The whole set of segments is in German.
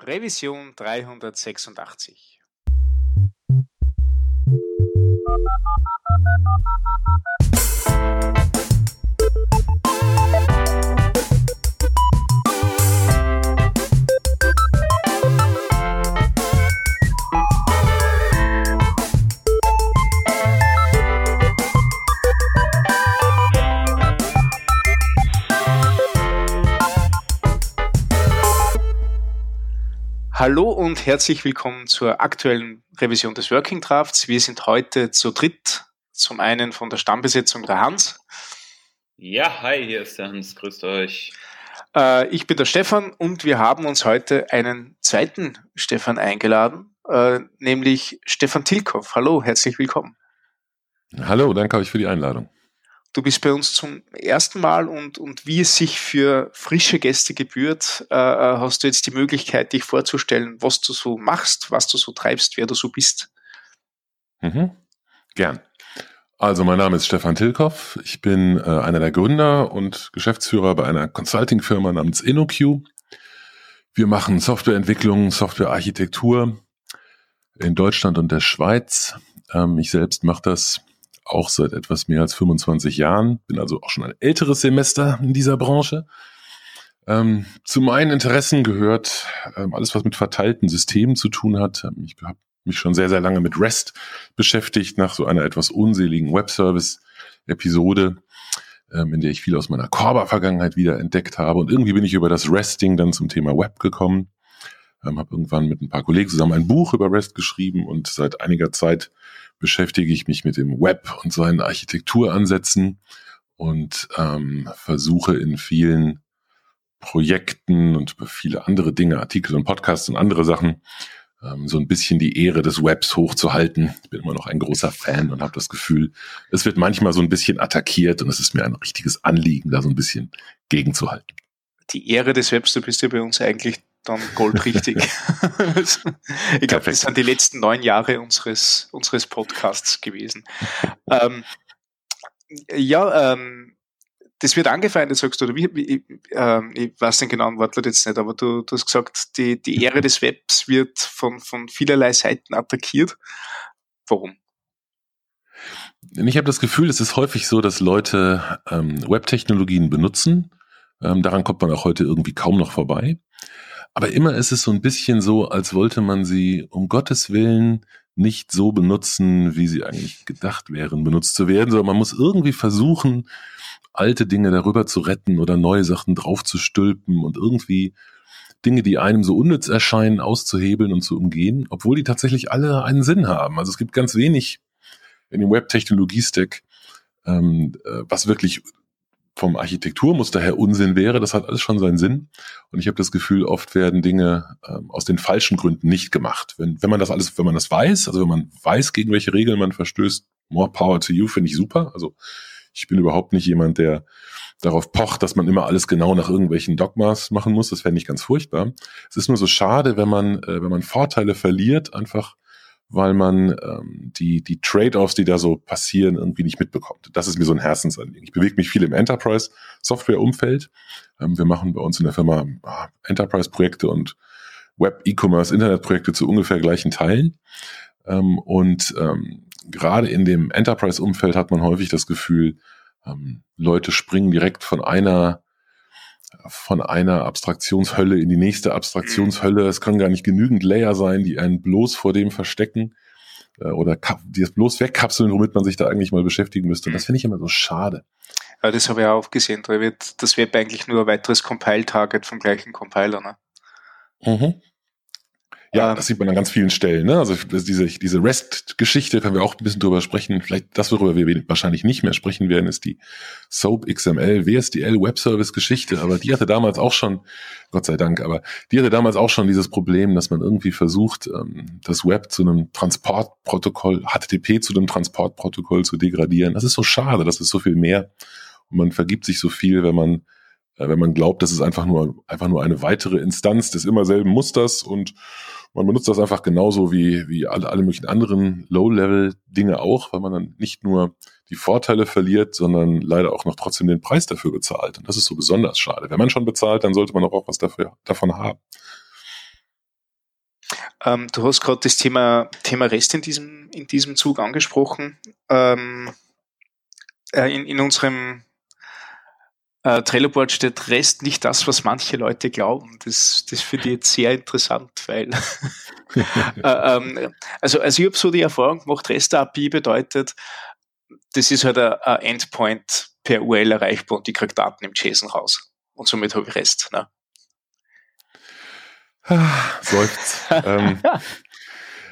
Revision 386. Hallo und herzlich willkommen zur aktuellen Revision des Working Drafts. Wir sind heute zu dritt. Zum einen von der Stammbesetzung der Hans. Ja, hi, hier ist der Hans. Grüßt euch. Äh, ich bin der Stefan und wir haben uns heute einen zweiten Stefan eingeladen, äh, nämlich Stefan Tilkoff. Hallo, herzlich willkommen. Hallo, danke euch für die Einladung. Du bist bei uns zum ersten Mal und, und wie es sich für frische Gäste gebührt, äh, äh, hast du jetzt die Möglichkeit, dich vorzustellen, was du so machst, was du so treibst, wer du so bist. Mhm. Gern. Also mein Name ist Stefan Tilkoff. Ich bin äh, einer der Gründer und Geschäftsführer bei einer Consulting-Firma namens InnoQ. Wir machen Softwareentwicklung, Softwarearchitektur in Deutschland und der Schweiz. Ähm, ich selbst mache das auch seit etwas mehr als 25 Jahren, bin also auch schon ein älteres Semester in dieser Branche. Ähm, zu meinen Interessen gehört ähm, alles, was mit verteilten Systemen zu tun hat. Ähm, ich habe mich schon sehr, sehr lange mit REST beschäftigt, nach so einer etwas unseligen Webservice-Episode, ähm, in der ich viel aus meiner Corba-Vergangenheit wieder entdeckt habe. Und irgendwie bin ich über das RESTing dann zum Thema Web gekommen. Ähm, habe irgendwann mit ein paar Kollegen zusammen ein Buch über REST geschrieben und seit einiger Zeit beschäftige ich mich mit dem Web und seinen Architekturansätzen und ähm, versuche in vielen Projekten und viele andere Dinge, Artikel und Podcasts und andere Sachen, ähm, so ein bisschen die Ehre des Webs hochzuhalten. Ich bin immer noch ein großer Fan und habe das Gefühl, es wird manchmal so ein bisschen attackiert und es ist mir ein richtiges Anliegen, da so ein bisschen gegenzuhalten. Die Ehre des Webs, du bist ja bei uns eigentlich dann goldrichtig. ich glaube, das sind die letzten neun Jahre unseres, unseres Podcasts gewesen. Ähm, ja, ähm, das wird angefeindet, sagst du, oder wie, wie ähm, ich weiß den genauen Wortlaut jetzt nicht, aber du, du hast gesagt, die, die Ehre des Webs wird von, von vielerlei Seiten attackiert. Warum? Ich habe das Gefühl, es ist häufig so, dass Leute ähm, Webtechnologien benutzen. Ähm, daran kommt man auch heute irgendwie kaum noch vorbei. Aber immer ist es so ein bisschen so, als wollte man sie um Gottes Willen nicht so benutzen, wie sie eigentlich gedacht wären, benutzt zu werden, sondern man muss irgendwie versuchen, alte Dinge darüber zu retten oder neue Sachen draufzustülpen und irgendwie Dinge, die einem so unnütz erscheinen, auszuhebeln und zu umgehen, obwohl die tatsächlich alle einen Sinn haben. Also es gibt ganz wenig in dem Web-Technologie-Stack, ähm, äh, was wirklich vom Architekturmuster her Unsinn wäre. Das hat alles schon seinen Sinn. Und ich habe das Gefühl, oft werden Dinge ähm, aus den falschen Gründen nicht gemacht. Wenn, wenn man das alles, wenn man das weiß, also wenn man weiß, gegen welche Regeln man verstößt, more power to you, finde ich super. Also ich bin überhaupt nicht jemand, der darauf pocht, dass man immer alles genau nach irgendwelchen Dogmas machen muss. Das fände ich ganz furchtbar. Es ist nur so schade, wenn man, äh, wenn man Vorteile verliert, einfach weil man ähm, die, die Trade-offs, die da so passieren, irgendwie nicht mitbekommt. Das ist mir so ein Herzensanliegen. Ich bewege mich viel im Enterprise-Software-Umfeld. Ähm, wir machen bei uns in der Firma ah, Enterprise-Projekte und Web-E-Commerce, Internet-Projekte zu ungefähr gleichen Teilen. Ähm, und ähm, gerade in dem Enterprise-Umfeld hat man häufig das Gefühl, ähm, Leute springen direkt von einer von einer Abstraktionshölle in die nächste Abstraktionshölle. Es kann gar nicht genügend Layer sein, die einen bloß vor dem verstecken äh, oder die es bloß wegkapseln, womit man sich da eigentlich mal beschäftigen müsste. Und das finde ich immer so schade. Ja, das habe ich auch gesehen. Das Web eigentlich nur ein weiteres Compile-Target vom gleichen Compiler. Ne? Mhm. Ja, ähm, das sieht man an ganz vielen Stellen. Ne? Also diese, diese REST-Geschichte können wir auch ein bisschen drüber sprechen. Vielleicht das, worüber wir wahrscheinlich nicht mehr sprechen werden, ist die SOAP XML, WSDL Web Service Geschichte. Aber die hatte damals auch schon, Gott sei Dank, aber die hatte damals auch schon dieses Problem, dass man irgendwie versucht, ähm, das Web zu einem Transportprotokoll, HTTP zu einem Transportprotokoll zu degradieren. Das ist so schade, das ist so viel mehr. Und man vergibt sich so viel, wenn man äh, wenn man glaubt, das ist einfach nur, einfach nur eine weitere Instanz des immer selben Musters und man benutzt das einfach genauso wie, wie alle, alle möglichen anderen Low-Level-Dinge auch, weil man dann nicht nur die Vorteile verliert, sondern leider auch noch trotzdem den Preis dafür bezahlt. Und das ist so besonders schade. Wenn man schon bezahlt, dann sollte man auch was dafür, davon haben. Ähm, du hast gerade das Thema, Thema REST in diesem, in diesem Zug angesprochen. Ähm, äh, in, in unserem äh, Trello-Board steht REST nicht das, was manche Leute glauben. Das, das finde ich jetzt sehr interessant, weil äh, ähm, also, also ich habe so die Erfahrung gemacht, REST-API bedeutet, das ist halt ein, Endpoint per URL erreichbar und ich kriege Daten im JSON raus. Und somit habe ich REST. Ne? Seufzt. ähm,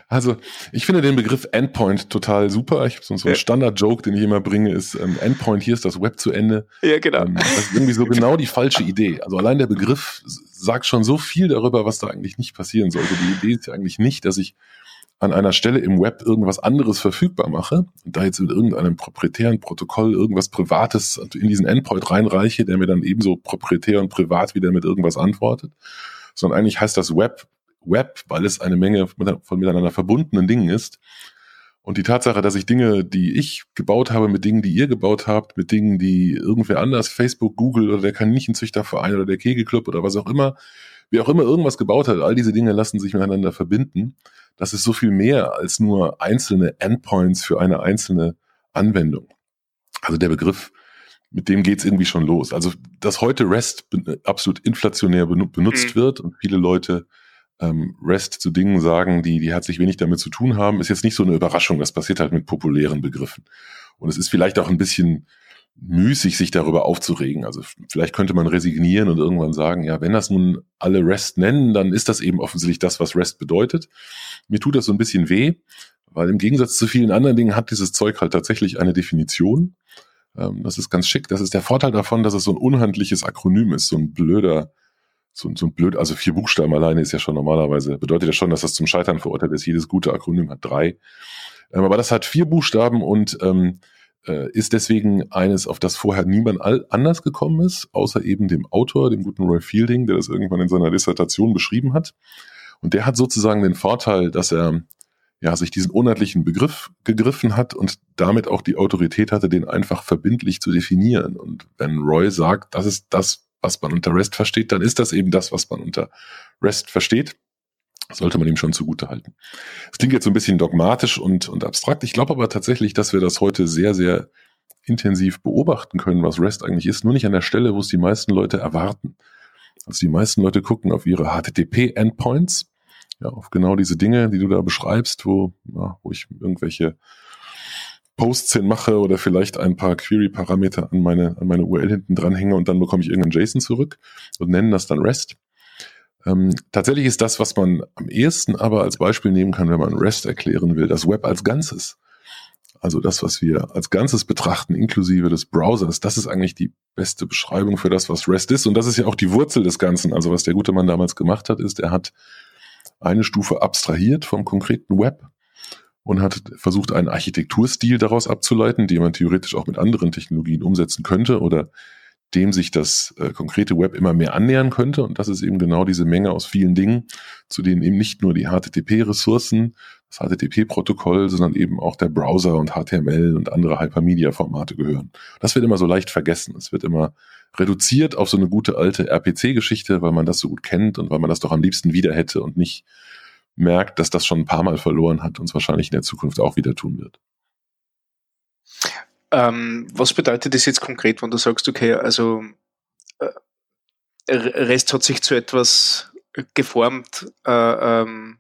also, ich finde den Begriff Endpoint total super. Ich habe so, so einen ja. Standard-Joke, den ich immer bringe, ist ähm, Endpoint, hier ist das Web zu Ende. Ja, genau. Ähm, das ist irgendwie so genau die falsche Idee. Also allein der Begriff sagt schon so viel darüber, was da eigentlich nicht passieren sollte. Die Idee ist ja eigentlich nicht, dass ich an einer Stelle im Web irgendwas anderes verfügbar mache und da jetzt mit irgendeinem proprietären Protokoll irgendwas Privates in diesen Endpoint reinreiche, der mir dann ebenso proprietär und privat wieder mit irgendwas antwortet, sondern eigentlich heißt das Web Web, weil es eine Menge von miteinander verbundenen Dingen ist. Und die Tatsache, dass ich Dinge, die ich gebaut habe, mit Dingen, die ihr gebaut habt, mit Dingen, die irgendwer anders, Facebook, Google oder der Kaninchenzüchterverein oder der Kegelclub oder was auch immer, wie auch immer irgendwas gebaut hat, all diese Dinge lassen sich miteinander verbinden. Das ist so viel mehr als nur einzelne Endpoints für eine einzelne Anwendung. Also der Begriff, mit dem geht's irgendwie schon los. Also, dass heute REST absolut inflationär benutzt mhm. wird und viele Leute ähm, REST zu Dingen sagen, die, die herzlich wenig damit zu tun haben, ist jetzt nicht so eine Überraschung. Das passiert halt mit populären Begriffen. Und es ist vielleicht auch ein bisschen müßig, sich darüber aufzuregen. Also vielleicht könnte man resignieren und irgendwann sagen, ja, wenn das nun alle REST nennen, dann ist das eben offensichtlich das, was REST bedeutet. Mir tut das so ein bisschen weh, weil im Gegensatz zu vielen anderen Dingen hat dieses Zeug halt tatsächlich eine Definition. Ähm, das ist ganz schick. Das ist der Vorteil davon, dass es so ein unhandliches Akronym ist, so ein blöder so, so ein blöd, also vier Buchstaben alleine ist ja schon normalerweise, bedeutet ja schon, dass das zum Scheitern verurteilt ist. Jedes gute Akronym hat drei. Ähm, aber das hat vier Buchstaben und ähm, äh, ist deswegen eines, auf das vorher niemand anders gekommen ist, außer eben dem Autor, dem guten Roy Fielding, der das irgendwann in seiner Dissertation beschrieben hat. Und der hat sozusagen den Vorteil, dass er ja, sich diesen unheimlichen Begriff gegriffen hat und damit auch die Autorität hatte, den einfach verbindlich zu definieren. Und wenn Roy sagt, das ist das, was man unter REST versteht, dann ist das eben das, was man unter REST versteht. Sollte man ihm schon zugute halten. Es klingt jetzt so ein bisschen dogmatisch und, und abstrakt. Ich glaube aber tatsächlich, dass wir das heute sehr, sehr intensiv beobachten können, was REST eigentlich ist. Nur nicht an der Stelle, wo es die meisten Leute erwarten. Also die meisten Leute gucken auf ihre HTTP-Endpoints, ja, auf genau diese Dinge, die du da beschreibst, wo, ja, wo ich irgendwelche Posts hinmache oder vielleicht ein paar Query-Parameter an meine, an meine URL hinten dranhänge und dann bekomme ich irgendeinen JSON zurück und nennen das dann REST. Ähm, tatsächlich ist das, was man am ehesten aber als Beispiel nehmen kann, wenn man REST erklären will, das Web als Ganzes. Also das, was wir als Ganzes betrachten, inklusive des Browsers, das ist eigentlich die beste Beschreibung für das, was REST ist. Und das ist ja auch die Wurzel des Ganzen. Also was der gute Mann damals gemacht hat, ist, er hat eine Stufe abstrahiert vom konkreten Web und hat versucht, einen Architekturstil daraus abzuleiten, den man theoretisch auch mit anderen Technologien umsetzen könnte oder dem sich das äh, konkrete Web immer mehr annähern könnte. Und das ist eben genau diese Menge aus vielen Dingen, zu denen eben nicht nur die HTTP-Ressourcen, das HTTP-Protokoll, sondern eben auch der Browser und HTML und andere Hypermedia-Formate gehören. Das wird immer so leicht vergessen. Es wird immer reduziert auf so eine gute alte RPC-Geschichte, weil man das so gut kennt und weil man das doch am liebsten wieder hätte und nicht merkt, dass das schon ein paar Mal verloren hat und es wahrscheinlich in der Zukunft auch wieder tun wird. Ähm, was bedeutet das jetzt konkret, wenn du sagst, okay, also äh, Rest hat sich zu etwas geformt äh, ähm,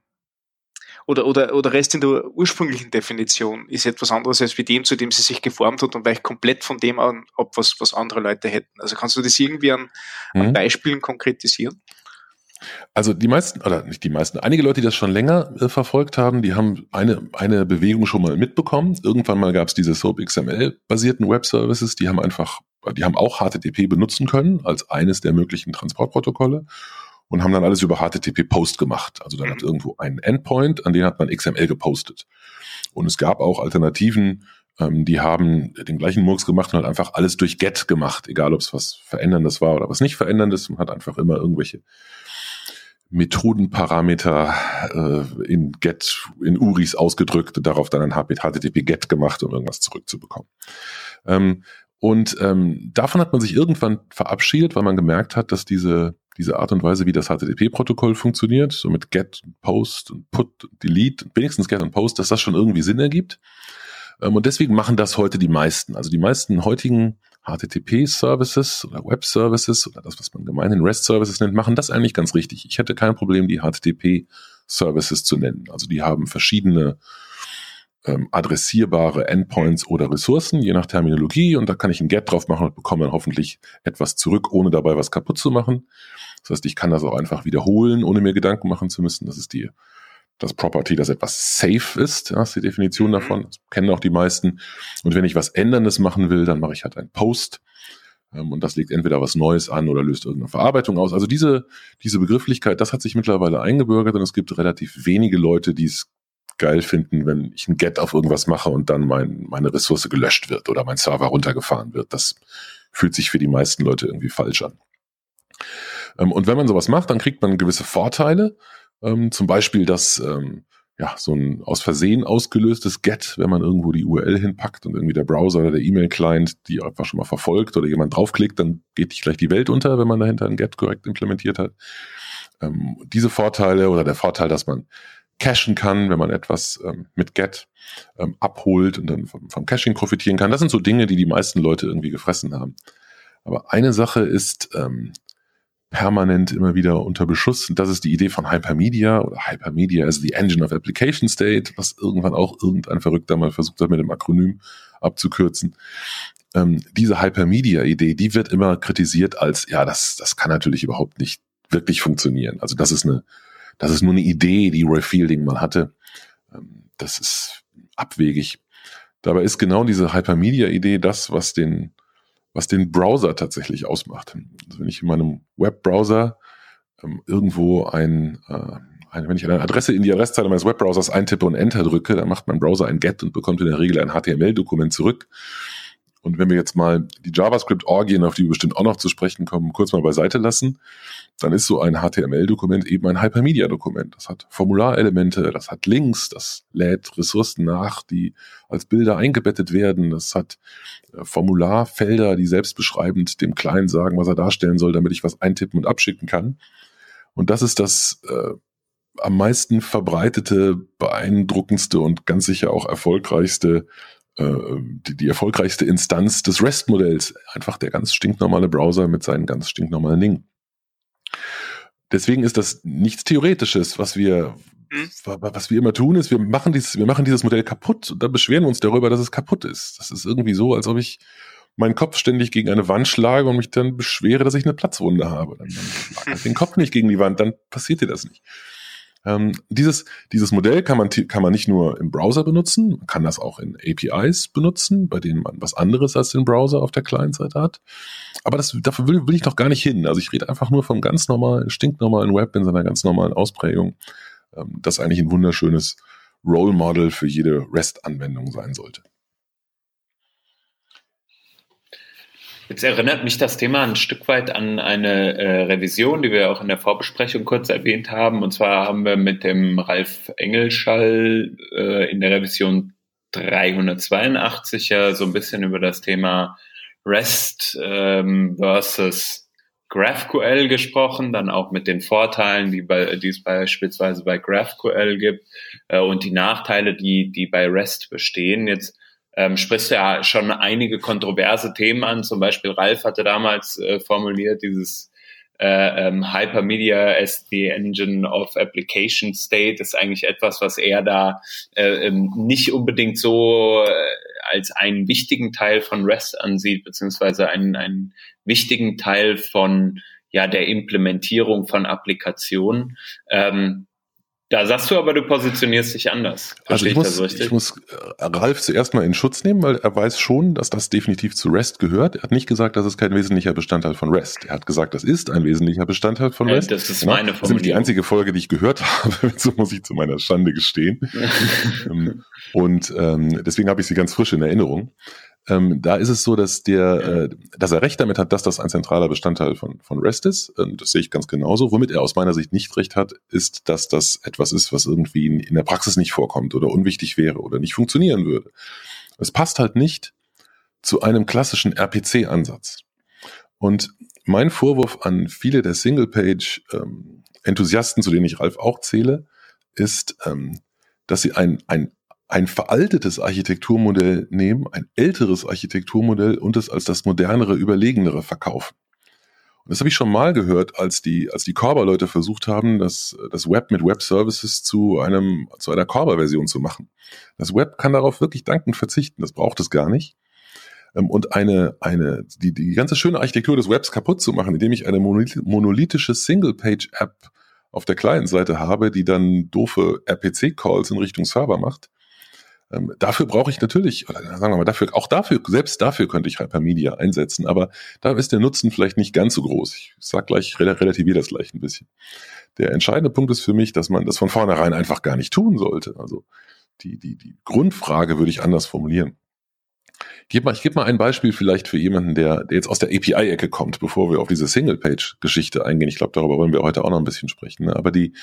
oder, oder, oder Rest in der ursprünglichen Definition ist etwas anderes als wie dem, zu dem sie sich geformt hat und weicht komplett von dem an, ab, was, was andere Leute hätten. Also kannst du das irgendwie an, an mhm. Beispielen konkretisieren? Also die meisten, oder nicht die meisten, einige Leute, die das schon länger äh, verfolgt haben, die haben eine, eine Bewegung schon mal mitbekommen. Irgendwann mal gab es diese SOAP XML-basierten Web-Services, die haben einfach, die haben auch HTTP benutzen können als eines der möglichen Transportprotokolle und haben dann alles über HTTP Post gemacht. Also dann hat mhm. irgendwo einen Endpoint, an den hat man XML gepostet. Und es gab auch Alternativen, ähm, die haben den gleichen Murks gemacht und halt einfach alles durch Get gemacht, egal ob es was Veränderndes war oder was nicht Veränderndes. Man hat einfach immer irgendwelche Methodenparameter äh, in Get, in URIs ausgedrückt, darauf dann ein HTTP Get gemacht, um irgendwas zurückzubekommen. Ähm, und ähm, davon hat man sich irgendwann verabschiedet, weil man gemerkt hat, dass diese, diese Art und Weise, wie das HTTP-Protokoll funktioniert, so mit Get, Post und Put, Delete, wenigstens Get und Post, dass das schon irgendwie Sinn ergibt. Ähm, und deswegen machen das heute die meisten. Also die meisten heutigen HTTP-Services oder Web-Services oder das, was man gemeinhin REST-Services nennt, machen das eigentlich ganz richtig. Ich hätte kein Problem, die HTTP-Services zu nennen. Also die haben verschiedene ähm, adressierbare Endpoints oder Ressourcen, je nach Terminologie. Und da kann ich ein Get drauf machen und bekomme dann hoffentlich etwas zurück, ohne dabei was kaputt zu machen. Das heißt, ich kann das auch einfach wiederholen, ohne mir Gedanken machen zu müssen. Das ist die das Property, das etwas safe ist, ja, ist die Definition mhm. davon. Das kennen auch die meisten. Und wenn ich was Änderndes machen will, dann mache ich halt ein Post. Ähm, und das legt entweder was Neues an oder löst irgendeine Verarbeitung aus. Also diese, diese Begrifflichkeit, das hat sich mittlerweile eingebürgert und es gibt relativ wenige Leute, die es geil finden, wenn ich ein Get auf irgendwas mache und dann mein, meine Ressource gelöscht wird oder mein Server runtergefahren wird. Das fühlt sich für die meisten Leute irgendwie falsch an. Ähm, und wenn man sowas macht, dann kriegt man gewisse Vorteile. Ähm, zum Beispiel, dass ähm, ja, so ein aus Versehen ausgelöstes Get, wenn man irgendwo die URL hinpackt und irgendwie der Browser oder der E-Mail-Client die einfach schon mal verfolgt oder jemand draufklickt, dann geht nicht gleich die Welt unter, wenn man dahinter ein Get korrekt implementiert hat. Ähm, diese Vorteile oder der Vorteil, dass man cachen kann, wenn man etwas ähm, mit Get ähm, abholt und dann vom, vom Caching profitieren kann. Das sind so Dinge, die die meisten Leute irgendwie gefressen haben. Aber eine Sache ist ähm, permanent immer wieder unter Beschuss. Das ist die Idee von Hypermedia oder Hypermedia as the Engine of Application State, was irgendwann auch irgendein Verrückter mal versucht hat, mit dem Akronym abzukürzen. Ähm, diese Hypermedia-Idee, die wird immer kritisiert als, ja, das, das kann natürlich überhaupt nicht wirklich funktionieren. Also das ist eine, das ist nur eine Idee, die Roy Fielding mal hatte. Ähm, das ist abwegig. Dabei ist genau diese Hypermedia-Idee das, was den was den Browser tatsächlich ausmacht. Also wenn ich in meinem Webbrowser ähm, irgendwo ein, äh, ein, wenn ich eine Adresse in die Adresszeile meines Webbrowsers eintippe und Enter drücke, dann macht mein Browser ein GET und bekommt in der Regel ein HTML-Dokument zurück. Und wenn wir jetzt mal die JavaScript-Orgien, auf die wir bestimmt auch noch zu sprechen kommen, kurz mal beiseite lassen, dann ist so ein HTML-Dokument eben ein Hypermedia-Dokument. Das hat Formularelemente, das hat Links, das lädt Ressourcen nach, die als Bilder eingebettet werden, das hat äh, Formularfelder, die selbstbeschreibend dem Client sagen, was er darstellen soll, damit ich was eintippen und abschicken kann. Und das ist das äh, am meisten verbreitete, beeindruckendste und ganz sicher auch erfolgreichste die, die erfolgreichste Instanz des REST-Modells. Einfach der ganz stinknormale Browser mit seinen ganz stinknormalen Dingen. Deswegen ist das nichts Theoretisches, was wir, hm? was wir immer tun, ist, wir machen dieses, wir machen dieses Modell kaputt und dann beschweren wir uns darüber, dass es kaputt ist. Das ist irgendwie so, als ob ich meinen Kopf ständig gegen eine Wand schlage und mich dann beschwere, dass ich eine Platzwunde habe. Dann, dann schlag halt den Kopf nicht gegen die Wand, dann passiert dir das nicht. Ähm, dieses, dieses Modell kann man, kann man nicht nur im Browser benutzen, man kann das auch in APIs benutzen, bei denen man was anderes als den Browser auf der Client-Seite hat. Aber das, dafür will, will ich noch gar nicht hin. Also ich rede einfach nur vom ganz normalen, stinknormalen Web in seiner ganz normalen Ausprägung, ähm, das eigentlich ein wunderschönes Role Model für jede REST-Anwendung sein sollte. Jetzt erinnert mich das Thema ein Stück weit an eine äh, Revision, die wir auch in der Vorbesprechung kurz erwähnt haben. Und zwar haben wir mit dem Ralf Engelschall äh, in der Revision 382 ja so ein bisschen über das Thema REST ähm, versus GraphQL gesprochen, dann auch mit den Vorteilen, die, bei, die es beispielsweise bei GraphQL gibt äh, und die Nachteile, die, die bei REST bestehen. Jetzt ähm, sprichst ja schon einige kontroverse Themen an. Zum Beispiel Ralf hatte damals äh, formuliert dieses äh, ähm, Hypermedia as the Engine of Application State ist eigentlich etwas, was er da äh, ähm, nicht unbedingt so äh, als einen wichtigen Teil von REST ansieht, beziehungsweise einen, einen wichtigen Teil von ja der Implementierung von Applikationen. Ähm, da sagst du aber, du positionierst dich anders. also ich muss, ich muss äh, Ralf zuerst mal in Schutz nehmen, weil er weiß schon, dass das definitiv zu REST gehört. Er hat nicht gesagt, das ist kein wesentlicher Bestandteil von REST. Er hat gesagt, das ist ein wesentlicher Bestandteil von REST. das ist meine Formulierung. Das ist die einzige Folge, die ich gehört habe, so muss ich zu meiner Schande gestehen. Ähm, und ähm, deswegen habe ich sie ganz frisch in Erinnerung. Ähm, da ist es so, dass der, äh, dass er recht damit hat, dass das ein zentraler Bestandteil von, von REST ist. Und das sehe ich ganz genauso. Womit er aus meiner Sicht nicht recht hat, ist, dass das etwas ist, was irgendwie in, in der Praxis nicht vorkommt oder unwichtig wäre oder nicht funktionieren würde. Es passt halt nicht zu einem klassischen RPC-Ansatz. Und mein Vorwurf an viele der Single-Page-Enthusiasten, ähm, zu denen ich Ralf auch zähle, ist, ähm, dass sie ein, ein, ein veraltetes Architekturmodell nehmen, ein älteres Architekturmodell und es als das modernere, überlegenere verkaufen. Und das habe ich schon mal gehört, als die, als die Corba-Leute versucht haben, das, das Web mit Web-Services zu einem, zu einer Corba-Version zu machen. Das Web kann darauf wirklich dankend verzichten. Das braucht es gar nicht. Ähm, und eine, eine, die, die ganze schöne Architektur des Webs kaputt zu machen, indem ich eine monolithische Single-Page-App auf der Client-Seite habe, die dann doofe RPC-Calls in Richtung Server macht. Ähm, dafür brauche ich natürlich, oder sagen wir mal, dafür, auch dafür, selbst dafür könnte ich Hypermedia einsetzen, aber da ist der Nutzen vielleicht nicht ganz so groß. Ich sag gleich, relativiere das gleich ein bisschen. Der entscheidende Punkt ist für mich, dass man das von vornherein einfach gar nicht tun sollte. Also die, die, die Grundfrage würde ich anders formulieren. Ich gebe mal, ich gebe mal ein Beispiel vielleicht für jemanden, der, der jetzt aus der API-Ecke kommt, bevor wir auf diese Single-Page-Geschichte eingehen. Ich glaube, darüber wollen wir heute auch noch ein bisschen sprechen. Ne? Aber die,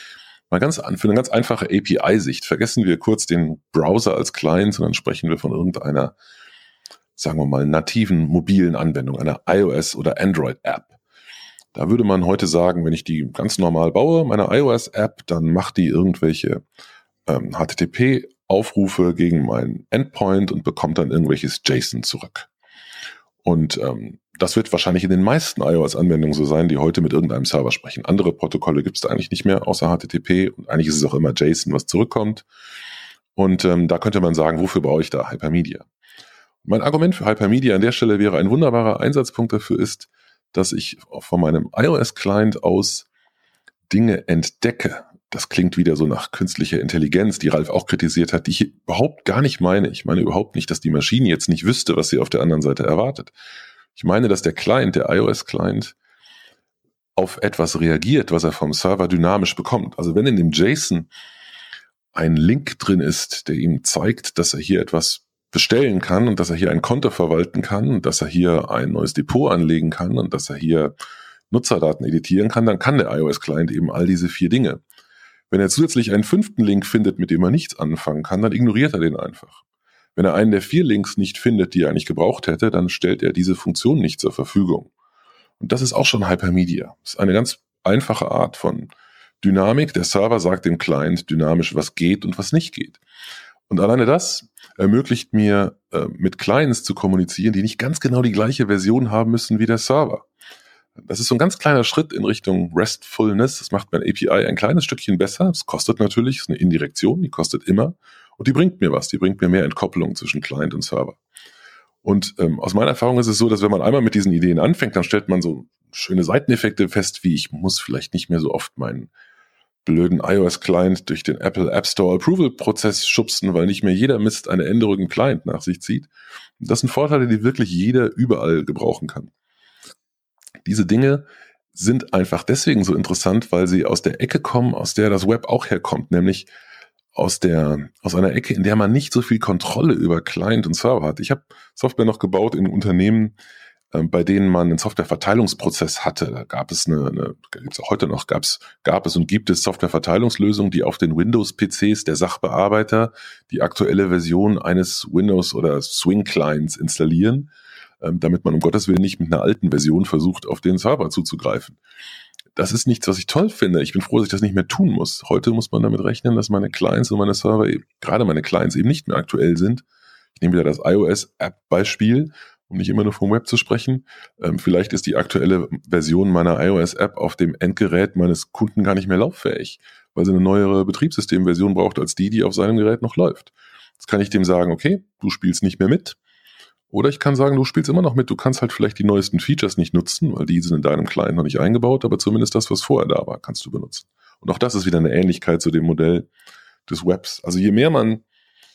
mal ganz an, für eine ganz einfache API-Sicht, vergessen wir kurz den Browser als Client, sondern sprechen wir von irgendeiner, sagen wir mal, nativen mobilen Anwendung, einer iOS- oder Android-App. Da würde man heute sagen, wenn ich die ganz normal baue, meine iOS-App, dann macht die irgendwelche ähm, HTTP Aufrufe gegen meinen Endpoint und bekommt dann irgendwelches JSON zurück. Und ähm, das wird wahrscheinlich in den meisten iOS-Anwendungen so sein, die heute mit irgendeinem Server sprechen. Andere Protokolle gibt es da eigentlich nicht mehr, außer HTTP. Und eigentlich ist es auch immer JSON, was zurückkommt. Und ähm, da könnte man sagen, wofür brauche ich da Hypermedia? Mein Argument für Hypermedia an der Stelle wäre, ein wunderbarer Einsatzpunkt dafür ist, dass ich von meinem iOS-Client aus Dinge entdecke, das klingt wieder so nach künstlicher Intelligenz, die Ralf auch kritisiert hat, die ich überhaupt gar nicht meine. Ich meine überhaupt nicht, dass die Maschine jetzt nicht wüsste, was sie auf der anderen Seite erwartet. Ich meine, dass der Client, der iOS-Client, auf etwas reagiert, was er vom Server dynamisch bekommt. Also wenn in dem JSON ein Link drin ist, der ihm zeigt, dass er hier etwas bestellen kann und dass er hier ein Konto verwalten kann und dass er hier ein neues Depot anlegen kann und dass er hier Nutzerdaten editieren kann, dann kann der iOS-Client eben all diese vier Dinge. Wenn er zusätzlich einen fünften Link findet, mit dem er nichts anfangen kann, dann ignoriert er den einfach. Wenn er einen der vier Links nicht findet, die er eigentlich gebraucht hätte, dann stellt er diese Funktion nicht zur Verfügung. Und das ist auch schon Hypermedia. Das ist eine ganz einfache Art von Dynamik. Der Server sagt dem Client dynamisch, was geht und was nicht geht. Und alleine das ermöglicht mir, äh, mit Clients zu kommunizieren, die nicht ganz genau die gleiche Version haben müssen wie der Server. Das ist so ein ganz kleiner Schritt in Richtung Restfulness. Das macht mein API ein kleines Stückchen besser. Es kostet natürlich, ist eine Indirektion, die kostet immer. Und die bringt mir was. Die bringt mir mehr Entkopplung zwischen Client und Server. Und ähm, aus meiner Erfahrung ist es so, dass wenn man einmal mit diesen Ideen anfängt, dann stellt man so schöne Seiteneffekte fest, wie ich muss vielleicht nicht mehr so oft meinen blöden iOS-Client durch den Apple App Store Approval-Prozess schubsen, weil nicht mehr jeder Mist eine Änderung im Client nach sich zieht. Das sind Vorteile, die wirklich jeder überall gebrauchen kann. Diese Dinge sind einfach deswegen so interessant, weil sie aus der Ecke kommen, aus der das Web auch herkommt, nämlich aus der aus einer Ecke, in der man nicht so viel Kontrolle über Client und Server hat. Ich habe Software noch gebaut in Unternehmen, äh, bei denen man einen Softwareverteilungsprozess hatte. Da gab es eine, eine gibt's auch heute noch, gab's, gab es und gibt es Softwareverteilungslösungen, die auf den Windows-PCs der Sachbearbeiter die aktuelle Version eines Windows oder Swing-Clients installieren ähm, damit man um Gottes Willen nicht mit einer alten Version versucht, auf den Server zuzugreifen. Das ist nichts, was ich toll finde. Ich bin froh, dass ich das nicht mehr tun muss. Heute muss man damit rechnen, dass meine Clients und meine Server, gerade meine Clients eben nicht mehr aktuell sind. Ich nehme wieder das iOS-App-Beispiel, um nicht immer nur vom Web zu sprechen. Ähm, vielleicht ist die aktuelle Version meiner iOS-App auf dem Endgerät meines Kunden gar nicht mehr lauffähig, weil sie eine neuere Betriebssystemversion braucht als die, die auf seinem Gerät noch läuft. Jetzt kann ich dem sagen, okay, du spielst nicht mehr mit. Oder ich kann sagen, du spielst immer noch mit, du kannst halt vielleicht die neuesten Features nicht nutzen, weil die sind in deinem Client noch nicht eingebaut, aber zumindest das, was vorher da war, kannst du benutzen. Und auch das ist wieder eine Ähnlichkeit zu dem Modell des Webs. Also je mehr man,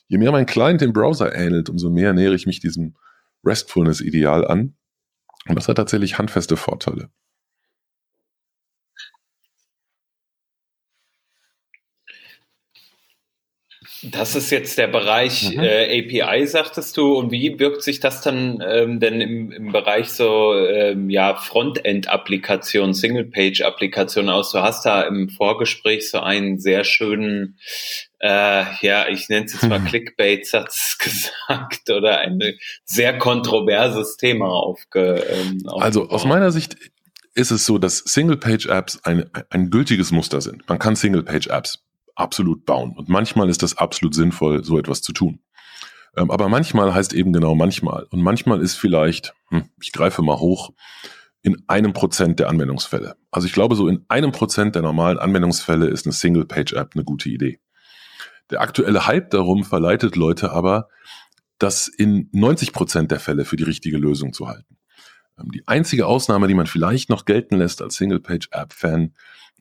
je mehr mein Client dem Browser ähnelt, umso mehr nähere ich mich diesem Restfulness-Ideal an. Und das hat tatsächlich handfeste Vorteile. Das ist jetzt der Bereich mhm. äh, API, sagtest du. Und wie wirkt sich das dann ähm, denn im, im Bereich so ähm, ja, Frontend-Applikation, Single-Page-Applikation aus? Du hast da im Vorgespräch so einen sehr schönen, äh, ja, ich nenne es jetzt mal Clickbait-Satz gesagt oder ein sehr kontroverses Thema aufge. Ähm, also aus meiner Sicht ist es so, dass Single-Page-Apps ein, ein gültiges Muster sind. Man kann Single-Page-Apps absolut bauen. Und manchmal ist das absolut sinnvoll, so etwas zu tun. Ähm, aber manchmal heißt eben genau manchmal. Und manchmal ist vielleicht, hm, ich greife mal hoch, in einem Prozent der Anwendungsfälle. Also ich glaube, so in einem Prozent der normalen Anwendungsfälle ist eine Single-Page-App eine gute Idee. Der aktuelle Hype darum verleitet Leute aber, das in 90 Prozent der Fälle für die richtige Lösung zu halten. Ähm, die einzige Ausnahme, die man vielleicht noch gelten lässt als Single-Page-App-Fan,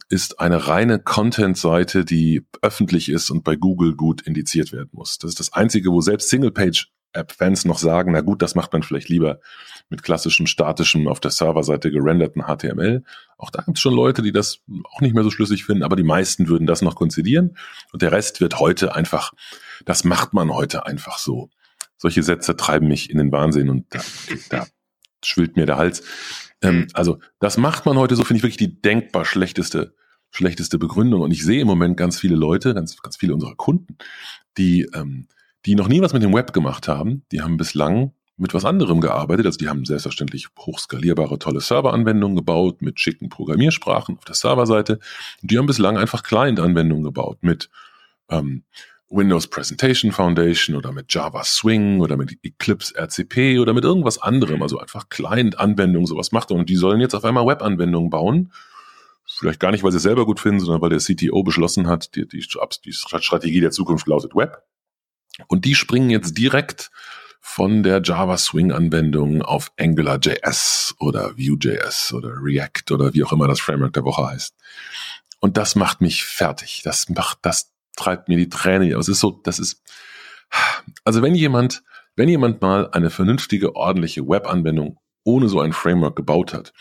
ist eine reine Content-Seite, die öffentlich ist und bei Google gut indiziert werden muss. Das ist das Einzige, wo selbst Single-Page-App-Fans noch sagen, na gut, das macht man vielleicht lieber mit klassischem, statischem, auf der Serverseite gerenderten HTML. Auch da gibt es schon Leute, die das auch nicht mehr so schlüssig finden, aber die meisten würden das noch konzidieren und der Rest wird heute einfach, das macht man heute einfach so. Solche Sätze treiben mich in den Wahnsinn und da, da schwillt mir der Hals. Ähm, also das macht man heute so, finde ich wirklich die denkbar schlechteste, schlechteste Begründung. Und ich sehe im Moment ganz viele Leute, ganz, ganz viele unserer Kunden, die, ähm, die noch nie was mit dem Web gemacht haben. Die haben bislang mit was anderem gearbeitet. Also die haben selbstverständlich hochskalierbare, tolle Serveranwendungen gebaut mit schicken Programmiersprachen auf der Serverseite. Die haben bislang einfach Client-Anwendungen gebaut mit ähm, Windows Presentation Foundation oder mit Java Swing oder mit Eclipse RCP oder mit irgendwas anderem, also einfach Client-Anwendungen, sowas macht. Und die sollen jetzt auf einmal Web-Anwendungen bauen. Vielleicht gar nicht, weil sie es selber gut finden, sondern weil der CTO beschlossen hat, die, die, die Strategie der Zukunft lautet Web. Und die springen jetzt direkt von der Java Swing Anwendung auf AngularJS oder Vue.js oder React oder wie auch immer das Framework der Woche heißt. Und das macht mich fertig. Das macht, das treibt mir die Träne. Es ist so, das ist, also wenn jemand, wenn jemand mal eine vernünftige, ordentliche Web-Anwendung ohne so ein Framework gebaut hat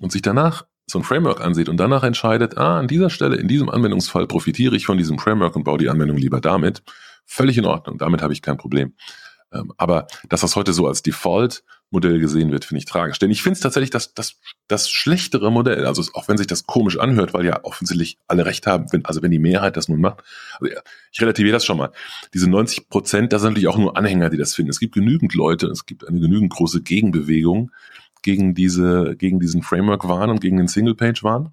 und sich danach so ein Framework ansieht und danach entscheidet, ah, an dieser Stelle, in diesem Anwendungsfall profitiere ich von diesem Framework und baue die Anwendung lieber damit, völlig in Ordnung. Damit habe ich kein Problem. Ähm, aber dass das heute so als Default-Modell gesehen wird, finde ich tragisch. Denn ich finde es tatsächlich das, das, das schlechtere Modell, also auch wenn sich das komisch anhört, weil ja offensichtlich alle recht haben, wenn, also wenn die Mehrheit das nun macht. Also ich relativiere das schon mal. Diese 90 Prozent, das sind natürlich auch nur Anhänger, die das finden. Es gibt genügend Leute, es gibt eine genügend große Gegenbewegung gegen diese, gegen diesen Framework-Wahn und gegen den Single-Page-Wahn.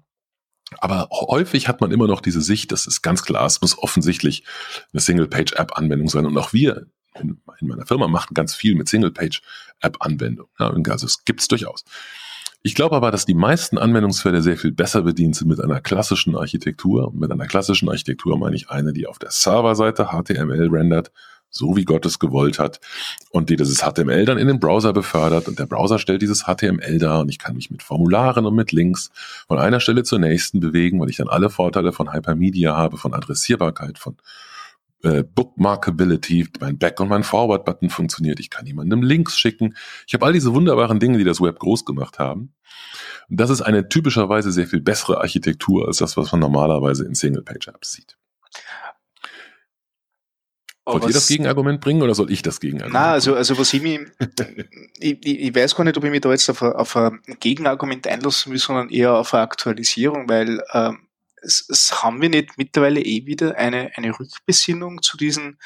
Aber häufig hat man immer noch diese Sicht, das ist ganz klar, es muss offensichtlich eine Single-Page-App-Anwendung sein. Und auch wir in, in meiner Firma machen ganz viel mit Single-Page-App-Anwendungen. Ja, also es gibt es durchaus. Ich glaube aber, dass die meisten Anwendungsfälle sehr viel besser bedient sind mit einer klassischen Architektur. Und mit einer klassischen Architektur meine ich eine, die auf der Serverseite HTML rendert, so wie Gott es gewollt hat, und die dieses HTML dann in den Browser befördert. Und der Browser stellt dieses HTML dar und ich kann mich mit Formularen und mit Links von einer Stelle zur nächsten bewegen, weil ich dann alle Vorteile von Hypermedia habe, von Adressierbarkeit, von äh, Bookmarkability, mein Back- und mein Forward-Button funktioniert. Ich kann jemandem Links schicken. Ich habe all diese wunderbaren Dinge, die das Web groß gemacht haben. Und das ist eine typischerweise sehr viel bessere Architektur als das, was man normalerweise in Single-Page-Apps sieht. Wollt ihr das Gegenargument bringen oder soll ich das Gegenargument? Na, also, also was ich mir, ich, ich, weiß gar nicht, ob ich mich da jetzt auf, auf ein Gegenargument einlassen will, sondern eher auf eine Aktualisierung, weil ähm, es, es haben wir nicht mittlerweile eh wieder eine, eine Rückbesinnung zu diesen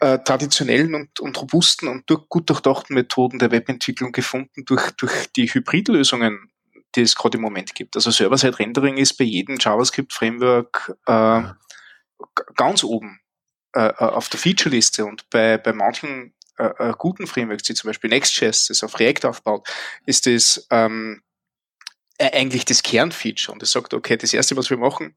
äh, traditionellen und, und robusten und durch, gut durchdachten Methoden der Webentwicklung gefunden durch, durch die Hybridlösungen, die es gerade im Moment gibt. Also Server-Side-Rendering ist bei jedem JavaScript-Framework äh, ganz oben äh, äh, auf der Feature-Liste und bei, bei manchen äh, äh, guten Frameworks, wie zum Beispiel Next.js, das auf React aufbaut, ist das ähm, äh, eigentlich das Kernfeature. Und es sagt, okay, das erste, was wir machen,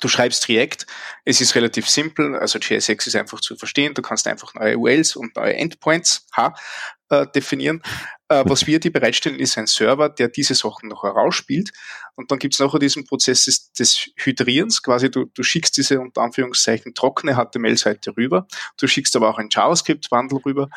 du schreibst React, es ist relativ simpel, also JSX ist einfach zu verstehen, du kannst einfach neue URLs und neue Endpoints H, äh, definieren. Äh, was wir dir bereitstellen, ist ein Server, der diese Sachen noch herausspielt. Und dann gibt es nachher diesen Prozess des, des Hydrierens, quasi du, du schickst diese unter Anführungszeichen trockene HTML-Seite rüber, du schickst aber auch ein JavaScript-Bundle rüber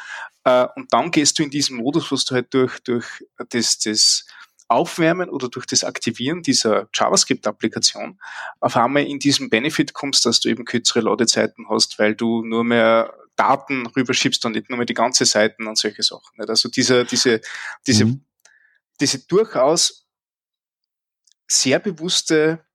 äh, und dann gehst du in diesen Modus, was du halt durch, durch das, das Aufwärmen oder durch das Aktivieren dieser JavaScript-Applikation auf einmal in diesen Benefit kommst, dass du eben kürzere Ladezeiten hast, weil du nur mehr Daten rüberschiebst und nicht nur mehr die ganze Seiten und solche Sachen. Also diese, diese, diese, mhm. diese durchaus sehr bewusste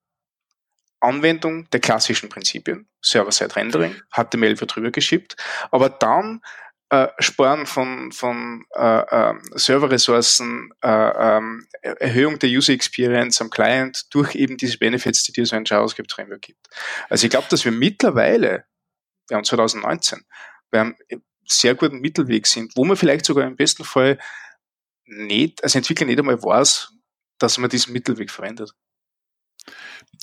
Anwendung der klassischen Prinzipien, Server-Side-Rendering, HTML wird rübergeschippt, aber dann äh, Sparen von, von äh, äh, Serverressourcen, äh, ähm, Erhöhung der User Experience am Client durch eben diese Benefits, die dir so ein JavaScript-Framework gibt. Also ich glaube, dass wir mittlerweile, wir haben 2019, wir haben sehr guten Mittelweg sind, wo man vielleicht sogar im besten Fall nicht, als Entwickler nicht einmal weiß, dass man diesen Mittelweg verwendet.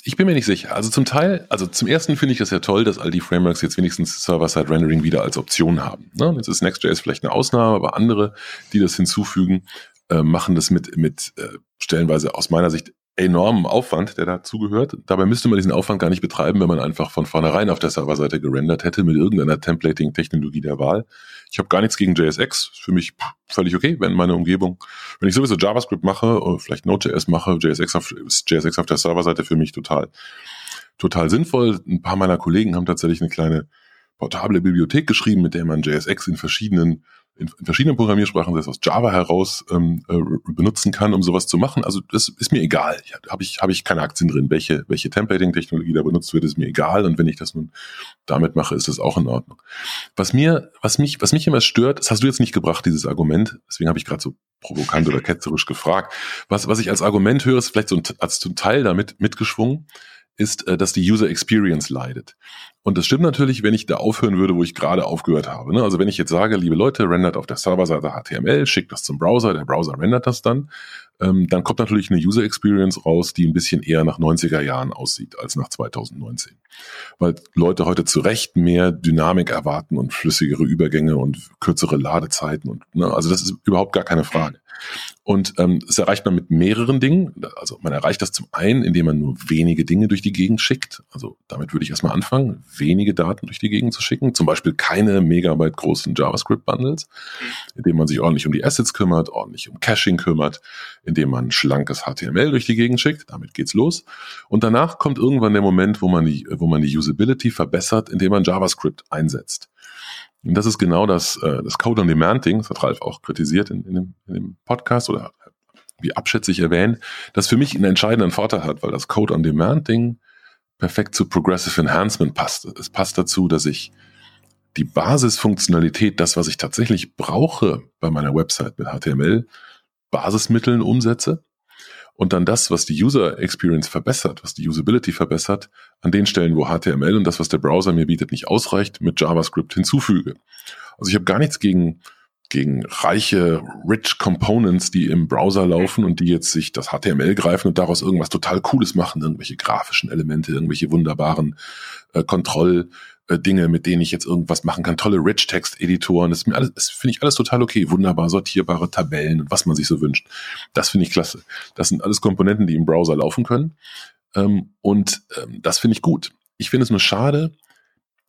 Ich bin mir nicht sicher. Also zum Teil, also zum ersten finde ich es ja toll, dass all die Frameworks jetzt wenigstens Server-Side-Rendering wieder als Option haben. Ne? Jetzt ist Next.js vielleicht eine Ausnahme, aber andere, die das hinzufügen, äh, machen das mit, mit äh, stellenweise aus meiner Sicht enormen Aufwand, der dazugehört. Dabei müsste man diesen Aufwand gar nicht betreiben, wenn man einfach von vornherein auf der Serverseite gerendert hätte mit irgendeiner Templating-Technologie der Wahl. Ich habe gar nichts gegen JSX, für mich völlig okay, wenn meine Umgebung, wenn ich sowieso JavaScript mache oder vielleicht Node.js mache, JSX auf, JSX auf der Serverseite für mich total, total sinnvoll. Ein paar meiner Kollegen haben tatsächlich eine kleine portable Bibliothek geschrieben, mit der man JSX in verschiedenen in, in verschiedenen Programmiersprachen, das aus Java heraus ähm, äh, benutzen kann, um sowas zu machen. Also das ist mir egal. Habe ich habe ich keine Aktien drin. Welche welche Templating-Technologie da benutzt wird, ist mir egal. Und wenn ich das nun damit mache, ist das auch in Ordnung. Was mir was mich was mich immer stört, das hast du jetzt nicht gebracht, dieses Argument. Deswegen habe ich gerade so provokant oder ketzerisch gefragt. Was was ich als Argument höre, ist vielleicht so ein, als zum Teil damit mitgeschwungen ist, äh, dass die User Experience leidet. Und das stimmt natürlich, wenn ich da aufhören würde, wo ich gerade aufgehört habe. Ne? Also wenn ich jetzt sage, liebe Leute, rendert auf der Serverseite HTML, schickt das zum Browser, der Browser rendert das dann, ähm, dann kommt natürlich eine User Experience raus, die ein bisschen eher nach 90er Jahren aussieht als nach 2019. Weil Leute heute zu Recht mehr Dynamik erwarten und flüssigere Übergänge und kürzere Ladezeiten. Und, ne? Also das ist überhaupt gar keine Frage. Und ähm, das erreicht man mit mehreren Dingen. Also man erreicht das zum einen, indem man nur wenige Dinge durch die Gegend schickt. Also damit würde ich erstmal anfangen, wenige Daten durch die Gegend zu schicken. Zum Beispiel keine Megabyte großen JavaScript-Bundles, indem man sich ordentlich um die Assets kümmert, ordentlich um Caching kümmert, indem man schlankes HTML durch die Gegend schickt. Damit geht's los. Und danach kommt irgendwann der Moment, wo man die, wo man die Usability verbessert, indem man JavaScript einsetzt. Und das ist genau das, äh, das Code on Demand Ding, das hat Ralf auch kritisiert in, in, dem, in dem Podcast oder wie abschätzig erwähnt, das für mich einen entscheidenden Vorteil hat, weil das Code on Demand Ding perfekt zu Progressive Enhancement passt. Es passt dazu, dass ich die Basisfunktionalität, das, was ich tatsächlich brauche bei meiner Website mit HTML, Basismitteln umsetze und dann das, was die User Experience verbessert, was die Usability verbessert, an den Stellen, wo HTML und das, was der Browser mir bietet, nicht ausreicht, mit JavaScript hinzufüge. Also ich habe gar nichts gegen gegen reiche, rich Components, die im Browser laufen und die jetzt sich das HTML greifen und daraus irgendwas total Cooles machen, irgendwelche grafischen Elemente, irgendwelche wunderbaren äh, Kontroll, äh, Dinge, mit denen ich jetzt irgendwas machen kann, tolle Rich-Text-Editoren, das, das finde ich alles total okay, wunderbar sortierbare Tabellen und was man sich so wünscht. Das finde ich klasse. Das sind alles Komponenten, die im Browser laufen können ähm, und ähm, das finde ich gut. Ich finde es nur schade,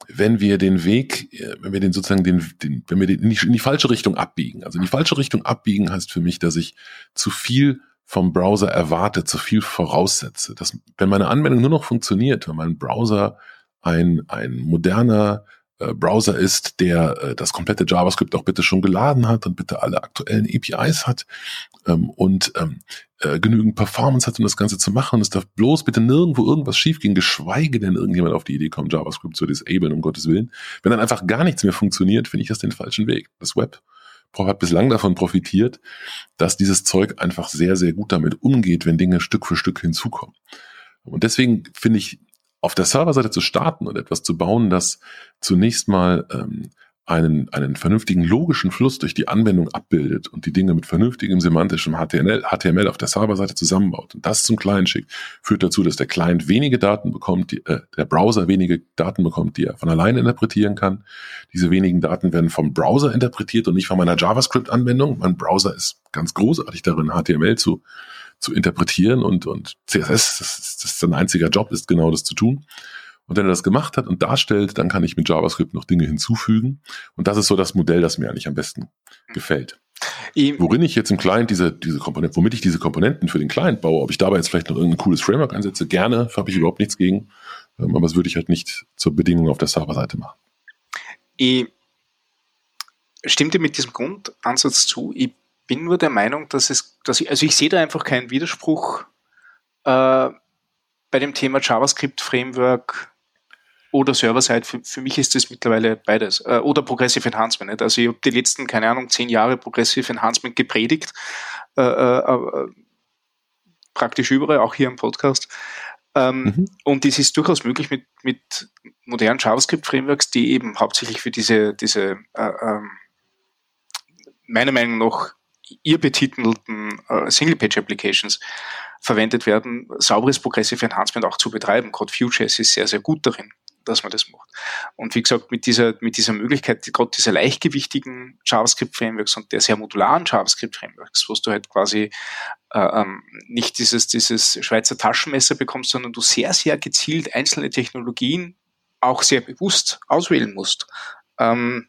wenn wir den Weg, äh, wenn wir den sozusagen den, den wenn wir den in die, in die falsche Richtung abbiegen. Also in die falsche Richtung abbiegen heißt für mich, dass ich zu viel vom Browser erwarte, zu viel voraussetze. Dass, wenn meine Anwendung nur noch funktioniert, wenn mein Browser ein, ein moderner äh, Browser ist, der äh, das komplette JavaScript auch bitte schon geladen hat und bitte alle aktuellen APIs hat ähm, und ähm, äh, genügend Performance hat, um das Ganze zu machen. Und es darf bloß bitte nirgendwo irgendwas schiefgehen, geschweige denn irgendjemand auf die Idee kommt, JavaScript zu disablen, um Gottes Willen. Wenn dann einfach gar nichts mehr funktioniert, finde ich das den falschen Weg. Das Web hat bislang davon profitiert, dass dieses Zeug einfach sehr, sehr gut damit umgeht, wenn Dinge Stück für Stück hinzukommen. Und deswegen finde ich auf der Serverseite zu starten und etwas zu bauen, das zunächst mal ähm, einen, einen vernünftigen logischen Fluss durch die Anwendung abbildet und die Dinge mit vernünftigem semantischem HTML, HTML auf der Serverseite zusammenbaut und das zum Client schickt, führt dazu, dass der Client wenige Daten bekommt, die, äh, der Browser wenige Daten bekommt, die er von alleine interpretieren kann. Diese wenigen Daten werden vom Browser interpretiert und nicht von meiner JavaScript-Anwendung. Mein Browser ist ganz großartig darin, HTML zu zu interpretieren und, und CSS, das ist, das ist sein einziger Job, ist genau das zu tun. Und wenn er das gemacht hat und darstellt, dann kann ich mit JavaScript noch Dinge hinzufügen. Und das ist so das Modell, das mir eigentlich am besten gefällt. Worin ich jetzt im Client diese, diese Komponenten, womit ich diese Komponenten für den Client baue, ob ich dabei jetzt vielleicht noch irgendein cooles Framework einsetze, gerne, habe ich überhaupt nichts gegen. Ähm, aber das würde ich halt nicht zur Bedingung auf der Serverseite machen. Ich stimme dir mit diesem Grundansatz zu. Ich bin nur der Meinung, dass es, dass ich, also ich sehe da einfach keinen Widerspruch äh, bei dem Thema JavaScript Framework oder Server-Side. Für, für, mich ist das mittlerweile beides. Äh, oder Progressive Enhancement. Nicht? Also ich habe die letzten, keine Ahnung, zehn Jahre Progressive Enhancement gepredigt. Äh, äh, äh praktisch überall, auch hier im Podcast. Ähm, mhm. Und es ist durchaus möglich mit, mit modernen JavaScript-Frameworks, die eben hauptsächlich für diese, diese äh, ähm, meiner Meinung nach ihr betitelten äh, Single-Page-Applications verwendet werden, sauberes Progressive Enhancement auch zu betreiben. Gerade Vue.js ist sehr, sehr gut darin, dass man das macht. Und wie gesagt, mit dieser, mit dieser Möglichkeit, gerade dieser leichtgewichtigen JavaScript-Frameworks und der sehr modularen JavaScript-Frameworks, wo du halt quasi äh, ähm, nicht dieses, dieses Schweizer Taschenmesser bekommst, sondern du sehr, sehr gezielt einzelne Technologien auch sehr bewusst auswählen musst, ähm,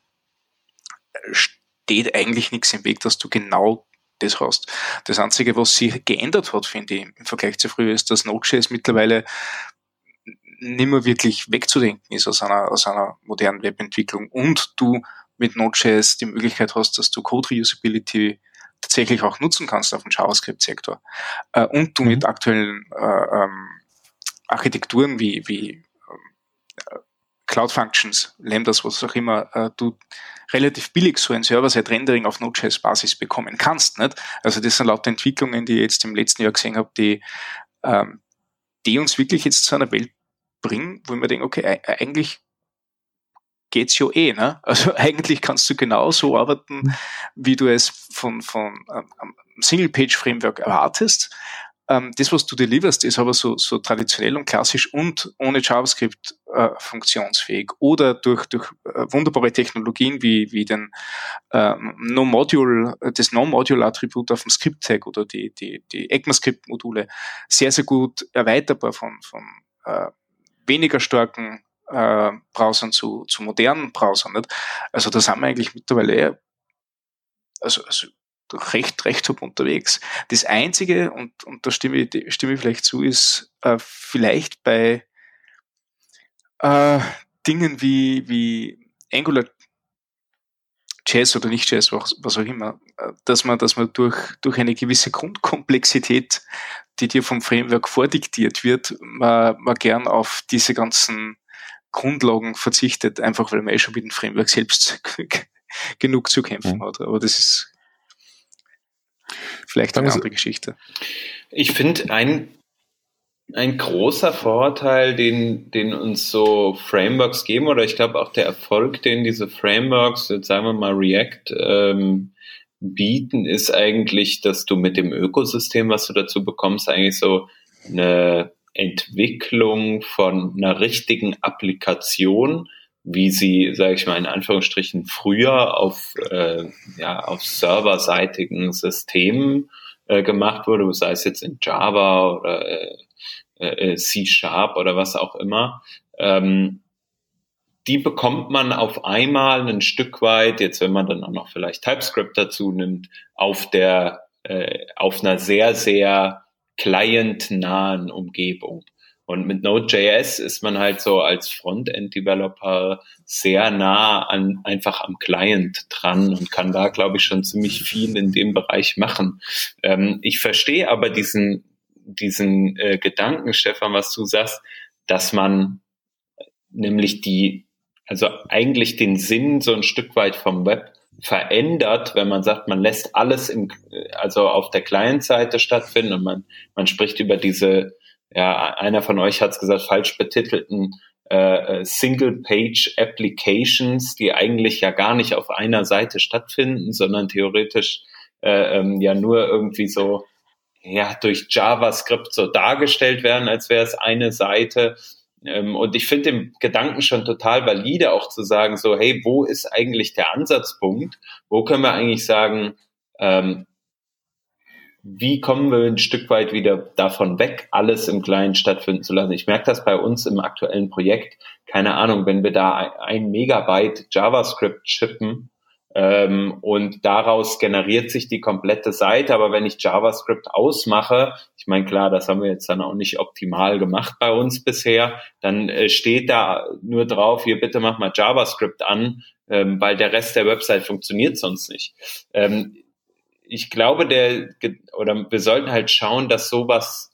steht eigentlich nichts im Weg, dass du genau das hast. Das Einzige, was sich geändert hat, finde ich, im Vergleich zu früher, ist, dass Node.js mittlerweile nicht mehr wirklich wegzudenken ist aus einer, aus einer modernen Webentwicklung und du mit Node.js die Möglichkeit hast, dass du Code Reusability tatsächlich auch nutzen kannst auf dem JavaScript-Sektor äh, und du mit mhm. aktuellen äh, ähm, Architekturen wie, wie äh, Cloud Functions, Lambdas, was auch immer, äh, du relativ billig so ein Server-Side-Rendering auf Node.js-Basis bekommen kannst. Nicht? Also das sind lauter Entwicklungen, die ich jetzt im letzten Jahr gesehen habe, die, ähm, die uns wirklich jetzt zu einer Welt bringen, wo ich mir denke, okay, eigentlich geht's ja eh, ne? Also eigentlich kannst du genauso arbeiten, wie du es von, von ähm, Single-Page-Framework erwartest. Ähm, das, was du deliverst, ist aber so, so traditionell und klassisch und ohne JavaScript äh, funktionsfähig oder durch, durch äh, wunderbare Technologien wie, wie den ähm, No-Module, das No-Module-Attribut auf dem Script-Tag oder die, die, die ECMAScript-Module sehr, sehr gut erweiterbar von, von äh, weniger starken äh, Browsern zu, zu modernen Browsern. Nicht? Also da sind wir eigentlich mittlerweile also, also recht, recht top unterwegs. Das Einzige, und, und da stimme ich, stimme ich vielleicht zu, ist äh, vielleicht bei äh, Dingen wie, wie Angular Jazz oder nicht Jazz, was, was auch immer, äh, dass man, dass man durch, durch eine gewisse Grundkomplexität, die dir vom Framework vordiktiert wird, man, man gern auf diese ganzen Grundlagen verzichtet, einfach weil man eh schon mit dem Framework selbst genug zu kämpfen mhm. hat. Aber das ist vielleicht eine andere Geschichte. Ich finde, ein, ein großer Vorteil, den, den uns so Frameworks geben, oder ich glaube auch der Erfolg, den diese Frameworks, jetzt sagen wir mal React, ähm, bieten, ist eigentlich, dass du mit dem Ökosystem, was du dazu bekommst, eigentlich so eine Entwicklung von einer richtigen Applikation, wie sie, sage ich mal in Anführungsstrichen, früher auf, äh, ja, auf serverseitigen Systemen äh, gemacht wurde, sei es jetzt in Java oder äh, äh, C-Sharp oder was auch immer. Ähm, die bekommt man auf einmal ein Stück weit, jetzt wenn man dann auch noch vielleicht TypeScript dazu nimmt, auf der äh, auf einer sehr, sehr client-nahen Umgebung. Und mit Node.js ist man halt so als Frontend-Developer sehr nah an, einfach am Client dran und kann da, glaube ich, schon ziemlich viel in dem Bereich machen. Ähm, ich verstehe aber diesen, diesen äh, Gedanken, Stefan, was du sagst, dass man nämlich die, also eigentlich den Sinn so ein Stück weit vom Web verändert, wenn man sagt, man lässt alles im, also auf der Client-Seite stattfinden und man, man spricht über diese ja, einer von euch hat es gesagt, falsch betitelten äh, äh, Single-Page-Applications, die eigentlich ja gar nicht auf einer Seite stattfinden, sondern theoretisch äh, ähm, ja nur irgendwie so ja durch JavaScript so dargestellt werden, als wäre es eine Seite. Ähm, und ich finde den Gedanken schon total valide, auch zu sagen, so, hey, wo ist eigentlich der Ansatzpunkt? Wo können wir eigentlich sagen, ähm, wie kommen wir ein Stück weit wieder davon weg, alles im Kleinen stattfinden zu lassen? Ich merke das bei uns im aktuellen Projekt. Keine Ahnung, wenn wir da ein Megabyte JavaScript chippen ähm, und daraus generiert sich die komplette Seite, aber wenn ich JavaScript ausmache, ich meine klar, das haben wir jetzt dann auch nicht optimal gemacht bei uns bisher, dann äh, steht da nur drauf, hier bitte mach mal JavaScript an, ähm, weil der Rest der Website funktioniert sonst nicht. Ähm, ich glaube, der, oder wir sollten halt schauen, dass sowas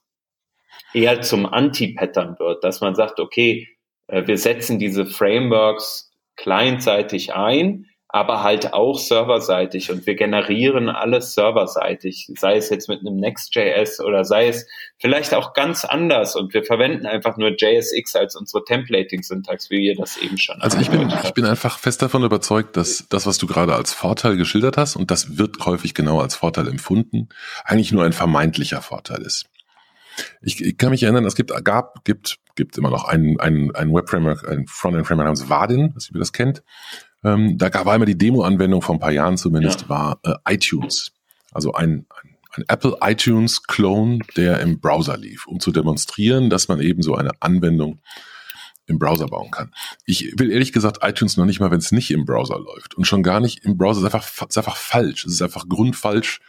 eher zum Anti-Pattern wird, dass man sagt, okay, äh, wir setzen diese Frameworks clientseitig ein, aber halt auch serverseitig und wir generieren alles serverseitig, sei es jetzt mit einem Next.js oder sei es vielleicht auch ganz anders und wir verwenden einfach nur JSX als unsere Templating-Syntax, wie ihr das eben schon Also ich bin, ich bin einfach fest davon überzeugt, dass das, was du gerade als Vorteil geschildert hast, und das wird häufig genau als Vorteil empfunden, eigentlich nur ein vermeintlicher Vorteil ist. Ich, ich kann mich erinnern, es gibt, gab, gibt, gibt immer noch ein, ein, ein Web-Framework, ein Frontend-Framework namens Vadin, was ihr das kennt. Ähm, da gab einmal die Demo-Anwendung vor ein paar Jahren zumindest, ja. war äh, iTunes. Also ein, ein, ein Apple iTunes Clone, der im Browser lief, um zu demonstrieren, dass man eben so eine Anwendung im Browser bauen kann. Ich will ehrlich gesagt iTunes noch nicht mal, wenn es nicht im Browser läuft. Und schon gar nicht im Browser. Es ist einfach, ist einfach falsch. Es ist einfach grundfalsch,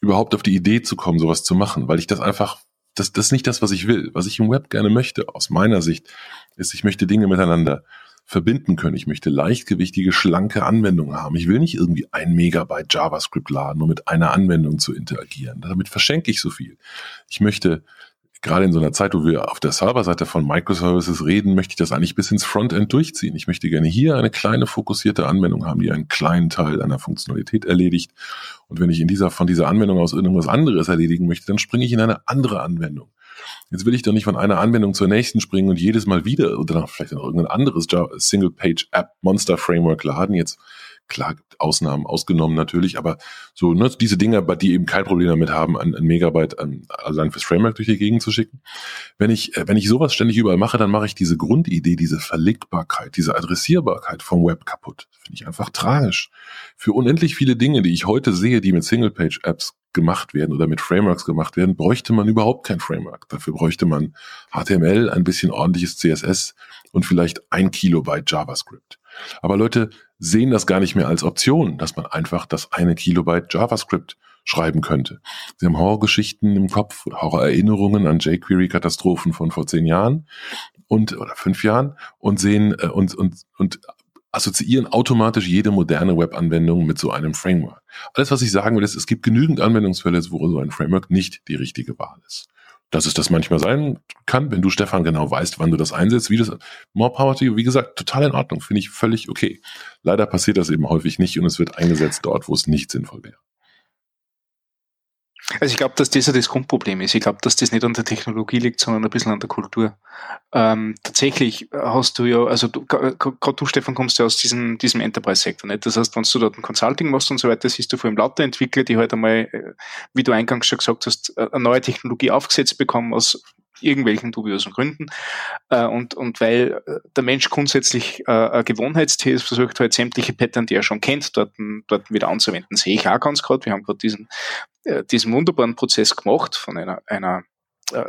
überhaupt auf die Idee zu kommen, sowas zu machen, weil ich das einfach, das, das ist nicht das, was ich will. Was ich im Web gerne möchte, aus meiner Sicht, ist, ich möchte Dinge miteinander verbinden können. Ich möchte leichtgewichtige, schlanke Anwendungen haben. Ich will nicht irgendwie ein Megabyte JavaScript laden, um mit einer Anwendung zu interagieren. Damit verschenke ich so viel. Ich möchte gerade in so einer Zeit, wo wir auf der Serverseite von Microservices reden, möchte ich das eigentlich bis ins Frontend durchziehen. Ich möchte gerne hier eine kleine fokussierte Anwendung haben, die einen kleinen Teil einer Funktionalität erledigt. Und wenn ich in dieser, von dieser Anwendung aus irgendwas anderes erledigen möchte, dann springe ich in eine andere Anwendung. Jetzt will ich doch nicht von einer Anwendung zur nächsten springen und jedes Mal wieder oder vielleicht noch irgendein anderes Single-Page-App Monster Framework laden. Jetzt klar, Ausnahmen ausgenommen natürlich, aber so ne, diese Dinger, die eben kein Problem damit haben, ein, ein Megabyte an, allein fürs Framework durch die Gegend zu schicken. Wenn ich, äh, wenn ich sowas ständig überall mache, dann mache ich diese Grundidee, diese Verlegbarkeit, diese Adressierbarkeit vom Web kaputt. Finde ich einfach tragisch. Für unendlich viele Dinge, die ich heute sehe, die mit Single-Page-Apps gemacht werden oder mit Frameworks gemacht werden, bräuchte man überhaupt kein Framework. Dafür bräuchte man HTML, ein bisschen ordentliches CSS und vielleicht ein Kilobyte JavaScript. Aber Leute sehen das gar nicht mehr als Option, dass man einfach das eine Kilobyte JavaScript schreiben könnte. Sie haben Horrorgeschichten im Kopf, Horrorerinnerungen an jQuery-Katastrophen von vor zehn Jahren und oder fünf Jahren und sehen äh, und, und, und assoziieren automatisch jede moderne Web-Anwendung mit so einem Framework. Alles, was ich sagen will, ist, es gibt genügend Anwendungsfälle, wo so ein Framework nicht die richtige Wahl ist. Dass es das manchmal sein kann, wenn du, Stefan, genau weißt, wann du das einsetzt, wie das, more power to you, wie gesagt, total in Ordnung, finde ich völlig okay. Leider passiert das eben häufig nicht und es wird eingesetzt dort, wo es nicht sinnvoll wäre. Also ich glaube, dass das ja das Grundproblem ist. Ich glaube, dass das nicht an der Technologie liegt, sondern ein bisschen an der Kultur. Ähm, tatsächlich hast du ja, also gerade du, Stefan, kommst ja aus diesem, diesem Enterprise-Sektor. Nicht? Das heißt, wenn du dort ein Consulting machst und so weiter, siehst du vor allem lauter Entwickler, die halt einmal, äh, wie du eingangs schon gesagt hast, eine neue Technologie aufgesetzt bekommen aus irgendwelchen dubiosen Gründen. Äh, und, und weil äh, der Mensch grundsätzlich äh, ein Gewohnheitstier ist, versucht halt sämtliche Pattern, die er schon kennt, dort, dort wieder anzuwenden. Sehe ich auch ganz gerade. Wir haben gerade diesen, diesen wunderbaren Prozess gemacht von einer, einer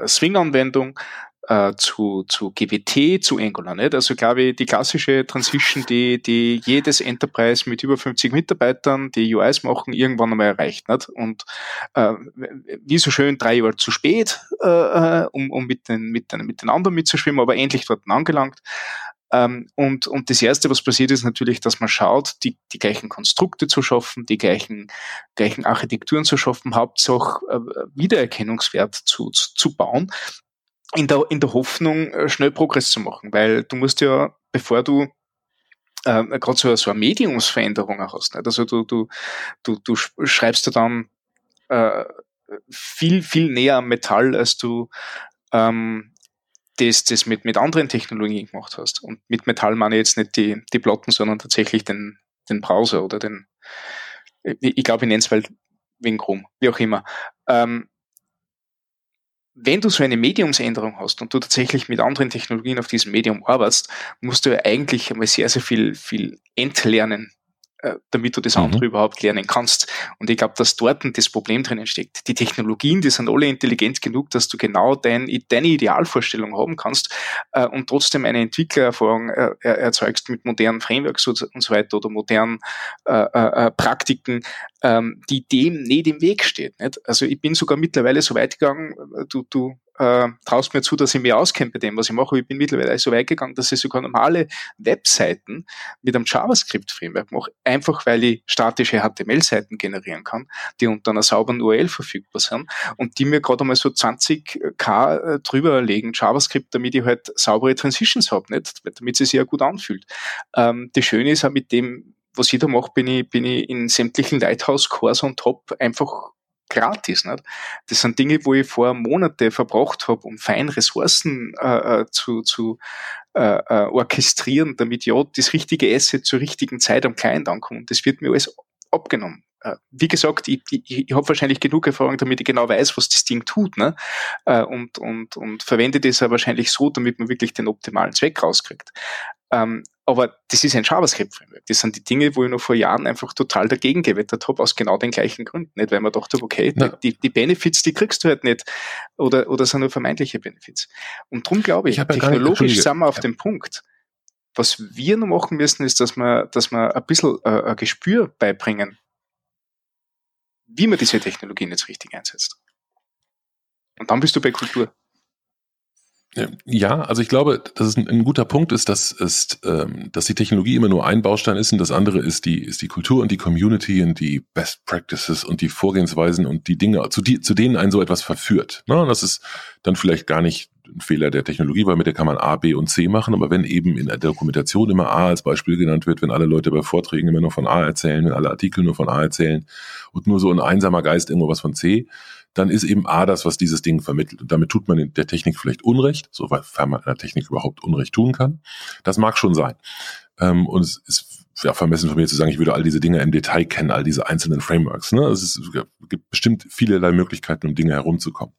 Swing-Anwendung, äh, zu, zu GWT, zu Angular. Nicht? Also glaube ich, die klassische Transition, die, die jedes Enterprise mit über 50 Mitarbeitern, die UIs machen, irgendwann einmal erreicht. Nicht? Und äh, wie so schön drei Jahre zu spät, äh, äh, um, um mit, den, mit, den, mit den anderen mitzuschwimmen, aber endlich dort angelangt. Ähm, und, und das Erste, was passiert, ist natürlich, dass man schaut, die, die gleichen Konstrukte zu schaffen, die gleichen, gleichen Architekturen zu schaffen, Hauptsache äh, Wiedererkennungswert zu, zu, zu bauen in der, in der Hoffnung, äh, schnell Progress zu machen, weil du musst ja, bevor du äh, gerade so, so eine Mediumsveränderung hast, nicht? also du, du, du, du schreibst ja dann äh, viel, viel näher am Metall, als du ähm, das, das mit, mit anderen Technologien gemacht hast. Und mit Metall meine ich jetzt nicht die, die Platten, sondern tatsächlich den, den Browser oder den, ich glaube, ich nenne es weil wegen Chrome, wie auch immer. Ähm, wenn du so eine Mediumsänderung hast und du tatsächlich mit anderen Technologien auf diesem Medium arbeitest, musst du ja eigentlich einmal sehr, sehr viel, viel entlernen, damit du das andere mhm. überhaupt lernen kannst. Und ich glaube, dass dort das Problem drinnen steckt. Die Technologien, die sind alle intelligent genug, dass du genau dein, deine Idealvorstellung haben kannst äh, und trotzdem eine Entwicklererfahrung äh, erzeugst mit modernen Frameworks und, und so weiter oder modernen äh, äh, äh, Praktiken, ähm, die dem nicht im Weg steht. Nicht? Also ich bin sogar mittlerweile so weit gegangen, du, du äh, traust mir zu, dass ich mich auskenne bei dem, was ich mache. Ich bin mittlerweile so weit gegangen, dass ich sogar normale Webseiten mit einem JavaScript-Framework mache, einfach weil ich statische HTML-Seiten generieren kann, die unter einer sauberen URL verfügbar sind und die mir gerade einmal so 20k äh, drüber legen, JavaScript, damit ich halt saubere Transitions habe, nicht? damit sie sich ja gut anfühlt. Ähm, das Schöne ist auch mit dem, was ich da mache, bin ich, bin ich in sämtlichen Lighthouse-Cores on top einfach gratis. Nicht? Das sind Dinge, wo ich vor Monate verbracht habe, um fein Ressourcen äh, äh, zu, zu äh, äh, orchestrieren, damit ja das richtige Asset zur richtigen Zeit am Client ankommt. Das wird mir alles abgenommen. Äh, wie gesagt, ich, ich, ich habe wahrscheinlich genug Erfahrung, damit ich genau weiß, was das Ding tut, ne? Und, und, und verwende das wahrscheinlich so, damit man wirklich den optimalen Zweck rauskriegt. Ähm, aber das ist ein JavaScript-Framework. Das sind die Dinge, wo ich noch vor Jahren einfach total dagegen gewettert habe, aus genau den gleichen Gründen. Nicht, weil man dachte, okay, ja. die, die Benefits, die kriegst du halt nicht. Oder, oder sind nur vermeintliche Benefits. Und darum glaube ich, ich technologisch sind wir auf ja. dem Punkt. Was wir noch machen müssen, ist, dass wir, dass wir ein bisschen äh, ein Gespür beibringen, wie man diese Technologien jetzt richtig einsetzt. Und dann bist du bei Kultur. Ja, also ich glaube, dass es ein, ein guter Punkt ist, dass, ist ähm, dass die Technologie immer nur ein Baustein ist und das andere ist die, ist die Kultur und die Community und die Best Practices und die Vorgehensweisen und die Dinge, zu, die, zu denen ein so etwas verführt. Na, das ist dann vielleicht gar nicht ein Fehler der Technologie, weil mit der kann man A, B und C machen, aber wenn eben in der Dokumentation immer A als Beispiel genannt wird, wenn alle Leute bei Vorträgen immer nur von A erzählen, wenn alle Artikel nur von A erzählen und nur so ein einsamer Geist irgendwo was von C, dann ist eben A das, was dieses Ding vermittelt. Und damit tut man der Technik vielleicht Unrecht, sofern man der Technik überhaupt Unrecht tun kann. Das mag schon sein. Ähm, und es ist ja, vermessen von mir zu sagen, ich würde all diese Dinge im Detail kennen, all diese einzelnen Frameworks. Ne? Es, ist, es gibt bestimmt vielerlei Möglichkeiten, um Dinge herumzukommen.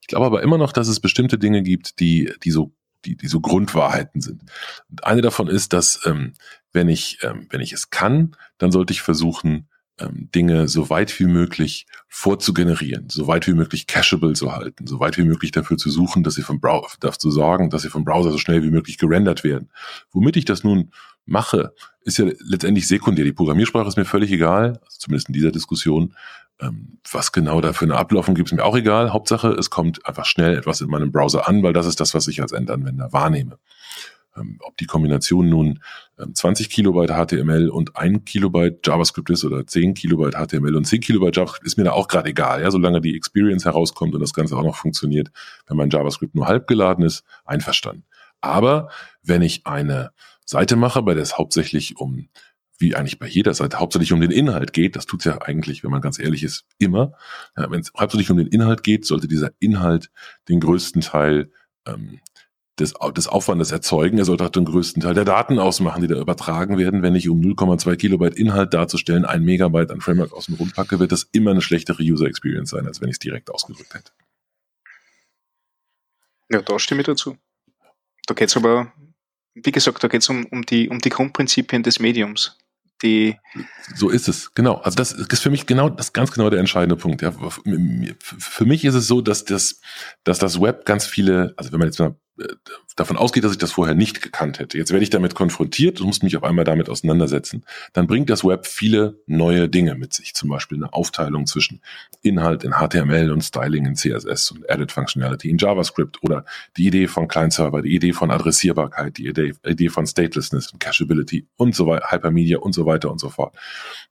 Ich glaube aber immer noch, dass es bestimmte Dinge gibt, die, die so die, die so Grundwahrheiten sind. Und eine davon ist, dass ähm, wenn ich ähm, wenn ich es kann, dann sollte ich versuchen, ähm, Dinge so weit wie möglich vorzugenerieren, so weit wie möglich cacheable zu halten, so weit wie möglich dafür zu suchen, dass sie vom Browser, dafür zu sorgen, dass sie vom Browser so schnell wie möglich gerendert werden. Womit ich das nun mache, ist ja letztendlich sekundär. Die Programmiersprache ist mir völlig egal, also zumindest in dieser Diskussion. Ähm, was genau da für eine Ablaufung gibt, ist mir auch egal. Hauptsache, es kommt einfach schnell etwas in meinem Browser an, weil das ist das, was ich als Endanwender wahrnehme. Ähm, ob die Kombination nun 20 ähm, Kilobyte HTML und 1 Kilobyte JavaScript ist oder 10 Kilobyte HTML und 10 Kilobyte JavaScript, ist mir da auch gerade egal, ja, solange die Experience herauskommt und das Ganze auch noch funktioniert, wenn mein JavaScript nur halb geladen ist, einverstanden. Aber wenn ich eine Seite mache, bei der es hauptsächlich um wie eigentlich bei jeder Seite hauptsächlich um den Inhalt geht, das tut's ja eigentlich, wenn man ganz ehrlich ist, immer. Ja, wenn es hauptsächlich um den Inhalt geht, sollte dieser Inhalt den größten Teil ähm, des, des Aufwandes erzeugen. Er sollte auch den größten Teil der Daten ausmachen, die da übertragen werden. Wenn ich um 0,2 Kilobyte Inhalt darzustellen, ein Megabyte an Framework außen packe, wird das immer eine schlechtere User Experience sein, als wenn ich es direkt ausgedrückt hätte. Ja, da stimme ich dazu. Da geht es aber, wie gesagt, da geht es um, um, die, um die Grundprinzipien des Mediums. Die so ist es, genau. Also das ist für mich genau, das ganz genau der entscheidende Punkt. Ja. Für mich ist es so, dass das, dass das Web ganz viele, also wenn man jetzt mal davon ausgeht, dass ich das vorher nicht gekannt hätte. Jetzt werde ich damit konfrontiert und muss mich auf einmal damit auseinandersetzen. Dann bringt das Web viele neue Dinge mit sich. Zum Beispiel eine Aufteilung zwischen Inhalt in HTML und Styling in CSS und Edit Functionality in JavaScript oder die Idee von Client-Server, die Idee von Adressierbarkeit, die Idee, Idee von Statelessness und Cacheability und so weiter, Hypermedia und so weiter und so fort.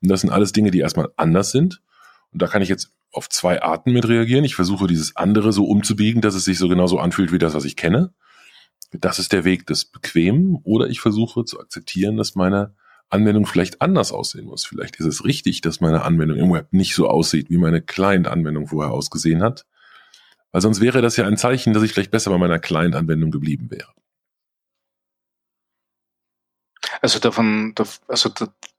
Und das sind alles Dinge, die erstmal anders sind. Und da kann ich jetzt auf zwei Arten mit reagieren. Ich versuche dieses andere so umzubiegen, dass es sich so genauso anfühlt wie das, was ich kenne. Das ist der Weg des Bequemen. Oder ich versuche zu akzeptieren, dass meine Anwendung vielleicht anders aussehen muss. Vielleicht ist es richtig, dass meine Anwendung im Web nicht so aussieht, wie meine Client-Anwendung vorher ausgesehen hat. Weil sonst wäre das ja ein Zeichen, dass ich vielleicht besser bei meiner Client-Anwendung geblieben wäre. Also davon, also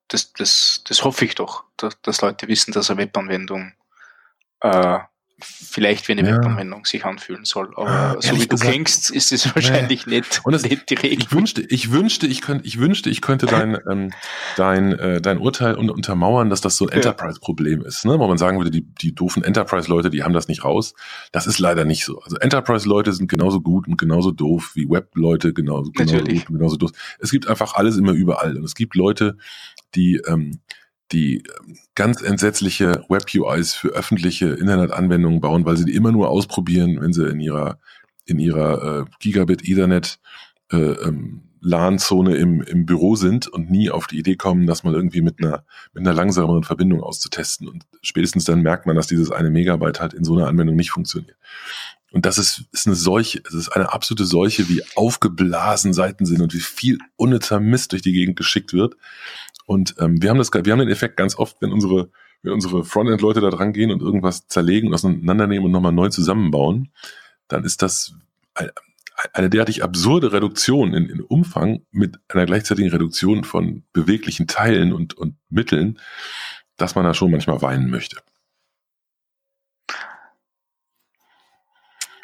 das, das, das hoffe ich doch, dass, Leute wissen, dass eine Webanwendung äh, vielleicht wie eine ja. Webanwendung sich anfühlen soll. Aber ja, so wie du gesagt, klingst, ist es wahrscheinlich nee. nicht, Und das, nicht die Regel. Ich wünschte, ich wünschte, ich könnte, ich wünschte, ich könnte dein, ähm, dein, äh, dein Urteil untermauern, dass das so ein Enterprise-Problem ist, ne? Wo man sagen würde, die, die doofen Enterprise-Leute, die haben das nicht raus. Das ist leider nicht so. Also Enterprise-Leute sind genauso gut und genauso doof wie Web-Leute, genauso, genauso gut und genauso doof. Es gibt einfach alles immer überall. Und es gibt Leute, die, ähm, die ganz entsetzliche Web-UIs für öffentliche Internetanwendungen bauen, weil sie die immer nur ausprobieren, wenn sie in ihrer in ihrer äh, Gigabit Ethernet äh, ähm, LAN-Zone im, im Büro sind und nie auf die Idee kommen, das mal irgendwie mit einer, mit einer langsameren Verbindung auszutesten. Und spätestens dann merkt man, dass dieses eine Megabyte halt in so einer Anwendung nicht funktioniert. Und das ist, ist eine Seuche, es ist eine absolute Seuche, wie aufgeblasen Seiten sind und wie viel unnützer Mist durch die Gegend geschickt wird. Und ähm, wir haben das, wir haben den Effekt ganz oft, wenn unsere, wenn unsere Frontend-Leute da dran gehen und irgendwas zerlegen, auseinandernehmen und nochmal neu zusammenbauen, dann ist das eine derartig absurde Reduktion in, in Umfang mit einer gleichzeitigen Reduktion von beweglichen Teilen und, und Mitteln, dass man da schon manchmal weinen möchte.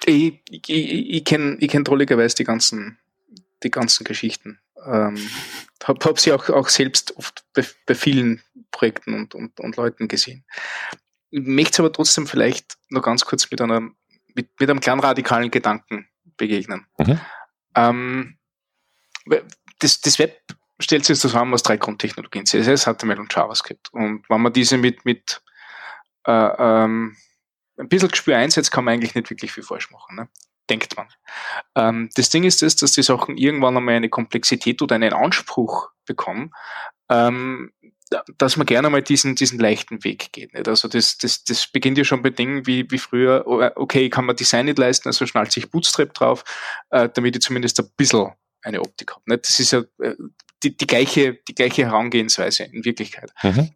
Ich, ich, ich kenne ich kenn drolligerweise die ganzen, die ganzen Geschichten. Ähm, habe hab sie auch, auch selbst oft bei, bei vielen Projekten und, und, und Leuten gesehen. Ich möchte es aber trotzdem vielleicht noch ganz kurz mit, einer, mit, mit einem kleinen radikalen Gedanken begegnen. Mhm. Ähm, das, das Web stellt sich zusammen aus drei Grundtechnologien, CSS, HTML und JavaScript. Und wenn man diese mit, mit äh, ähm, ein bisschen Gespür einsetzt, kann man eigentlich nicht wirklich viel falsch machen. Ne? Denkt man. Ähm, das Ding ist das, dass die Sachen irgendwann einmal eine Komplexität oder einen Anspruch bekommen, ähm, dass man gerne mal diesen, diesen leichten Weg geht. Nicht? Also das, das, das beginnt ja schon bei Dingen wie, wie früher, oh, okay, kann man Design nicht leisten, also schnallt sich Bootstrap drauf, äh, damit ich zumindest ein bisschen eine Optik habe. Das ist ja äh, die, die, gleiche, die gleiche Herangehensweise in Wirklichkeit. Mhm.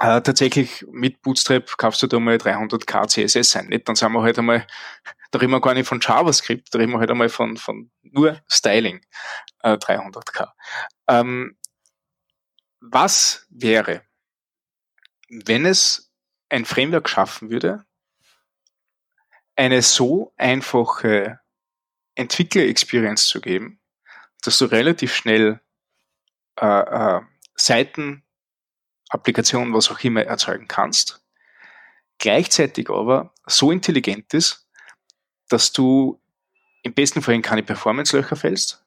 Äh, tatsächlich mit Bootstrap kaufst du da mal 300k CSS ein. Nicht? Dann sind wir halt einmal, da reden wir gar nicht von JavaScript, da reden wir halt einmal von, von nur Styling äh, 300k. Ähm, was wäre, wenn es ein Framework schaffen würde, eine so einfache Entwickler-Experience zu geben, dass du relativ schnell äh, äh, Seiten, Applikationen, was auch immer erzeugen kannst, gleichzeitig aber so intelligent ist, dass du im besten Fall in keine Performance-Löcher fällst,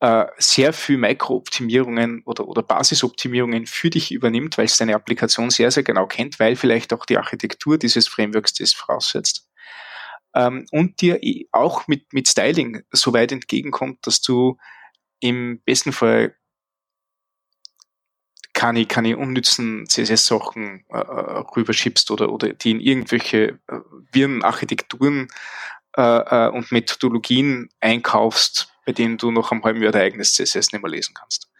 äh, sehr viel Mikrooptimierungen oder, oder Basisoptimierungen für dich übernimmt, weil es deine Applikation sehr, sehr genau kennt, weil vielleicht auch die Architektur dieses Frameworks das voraussetzt. Ähm, und dir auch mit, mit Styling so weit entgegenkommt, dass du im besten Fall keine, keine unnützen CSS-Sachen äh, äh, rüberschiebst oder, oder die in irgendwelche äh, wirren Architekturen äh, äh, und Methodologien einkaufst, bei denen du noch am halben Jahr dein eigenes CSS nicht mehr lesen kannst.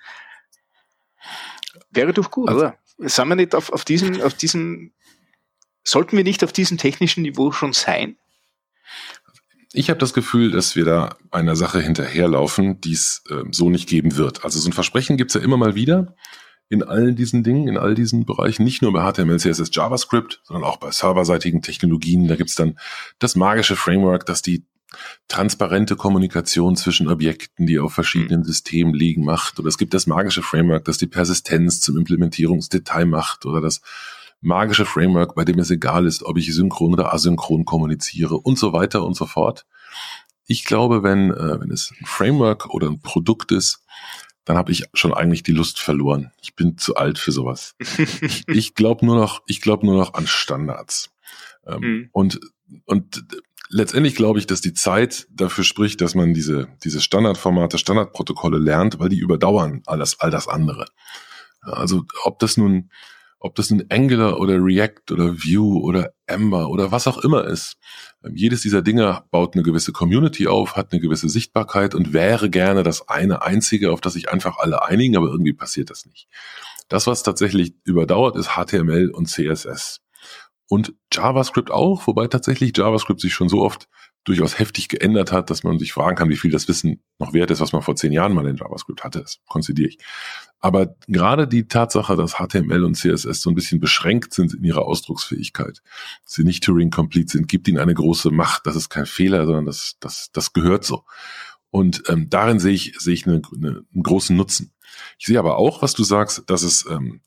Wäre doch gut, also, oder? Sind wir nicht auf, auf diesem, auf diesem, sollten wir nicht auf diesem technischen Niveau schon sein? Ich habe das Gefühl, dass wir da einer Sache hinterherlaufen, die es äh, so nicht geben wird. Also so ein Versprechen gibt es ja immer mal wieder in allen diesen Dingen, in all diesen Bereichen, nicht nur bei HTML, CSS, JavaScript, sondern auch bei serverseitigen Technologien. Da gibt es dann das magische Framework, das die transparente Kommunikation zwischen Objekten, die auf verschiedenen mhm. Systemen liegen, macht. Oder es gibt das magische Framework, das die Persistenz zum Implementierungsdetail macht. Oder das magische Framework, bei dem es egal ist, ob ich synchron oder asynchron kommuniziere und so weiter und so fort. Ich glaube, wenn, äh, wenn es ein Framework oder ein Produkt ist, dann habe ich schon eigentlich die Lust verloren. Ich bin zu alt für sowas. ich glaube nur noch, ich glaube nur noch an Standards. Ähm, mhm. Und und letztendlich glaube ich, dass die Zeit dafür spricht, dass man diese, diese Standardformate, Standardprotokolle lernt, weil die überdauern alles, all das andere. Also ob das nun, ob das nun Angular oder React oder Vue oder Ember oder was auch immer ist. Jedes dieser Dinge baut eine gewisse Community auf, hat eine gewisse Sichtbarkeit und wäre gerne das eine einzige, auf das sich einfach alle einigen, aber irgendwie passiert das nicht. Das, was tatsächlich überdauert, ist HTML und CSS. Und JavaScript auch, wobei tatsächlich JavaScript sich schon so oft durchaus heftig geändert hat, dass man sich fragen kann, wie viel das Wissen noch wert ist, was man vor zehn Jahren mal in JavaScript hatte. Das konzidiere ich. Aber gerade die Tatsache, dass HTML und CSS so ein bisschen beschränkt sind in ihrer Ausdrucksfähigkeit, sie nicht Turing-complete sind, gibt ihnen eine große Macht. Das ist kein Fehler, sondern das, das, das gehört so. Und ähm, darin sehe ich, sehe ich eine, eine, einen großen Nutzen. Ich sehe aber auch, was du sagst, dass es ähm,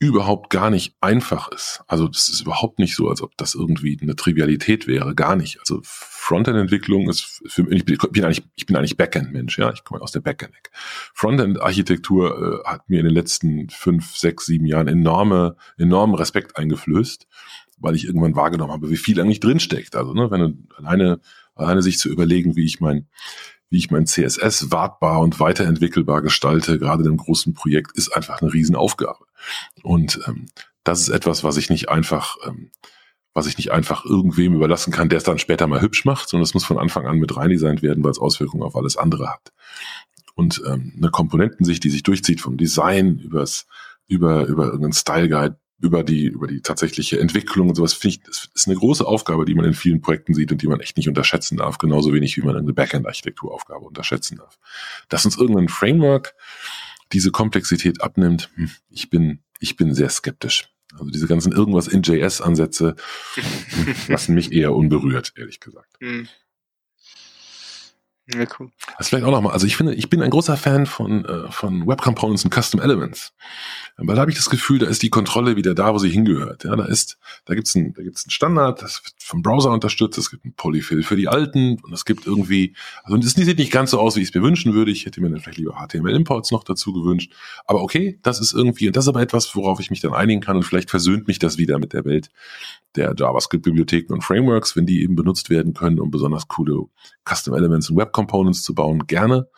überhaupt gar nicht einfach ist. Also das ist überhaupt nicht so, als ob das irgendwie eine Trivialität wäre, gar nicht. Also Frontend-Entwicklung ist für mich, ich bin eigentlich, ich bin eigentlich Backend-Mensch, ja, ich komme aus der Backend-Ecke. Frontend-Architektur äh, hat mir in den letzten fünf, sechs, sieben Jahren enorme, enormen Respekt eingeflößt, weil ich irgendwann wahrgenommen habe, wie viel eigentlich drinsteckt. Also, ne, wenn du alleine, alleine sich zu überlegen, wie ich mein, wie ich mein CSS wartbar und weiterentwickelbar gestalte, gerade in einem großen Projekt, ist einfach eine Riesenaufgabe. Und ähm, das ist etwas, was ich nicht einfach, ähm, was ich nicht einfach irgendwem überlassen kann, der es dann später mal hübsch macht, sondern es muss von Anfang an mit reindesignt werden, weil es Auswirkungen auf alles andere hat. Und ähm, eine Komponentensicht, die sich durchzieht vom Design übers, über, über irgendeinen Style Guide über die, über die tatsächliche Entwicklung und sowas, finde ich, das ist eine große Aufgabe, die man in vielen Projekten sieht und die man echt nicht unterschätzen darf, genauso wenig wie man eine Backend-Architekturaufgabe unterschätzen darf. Dass uns irgendein Framework diese Komplexität abnimmt, hm, ich bin, ich bin sehr skeptisch. Also diese ganzen irgendwas in JS-Ansätze hm, lassen mich eher unberührt, ehrlich gesagt. Ja, cool. Das vielleicht auch nochmal. Also ich finde, ich bin ein großer Fan von, äh, von Web Components und Custom Elements. Weil da habe ich das Gefühl, da ist die Kontrolle wieder da, wo sie hingehört. Ja, da ist, da gibt's ein, da gibt's einen Standard, das wird vom Browser unterstützt, es gibt ein Polyfill für die Alten und es gibt irgendwie, also das sieht nicht ganz so aus, wie ich es mir wünschen würde. Ich hätte mir dann vielleicht lieber HTML-Imports noch dazu gewünscht. Aber okay, das ist irgendwie, und das ist aber etwas, worauf ich mich dann einigen kann und vielleicht versöhnt mich das wieder mit der Welt der JavaScript-Bibliotheken und Frameworks, wenn die eben benutzt werden können, um besonders coole Custom Elements und Web Components zu bauen, gerne.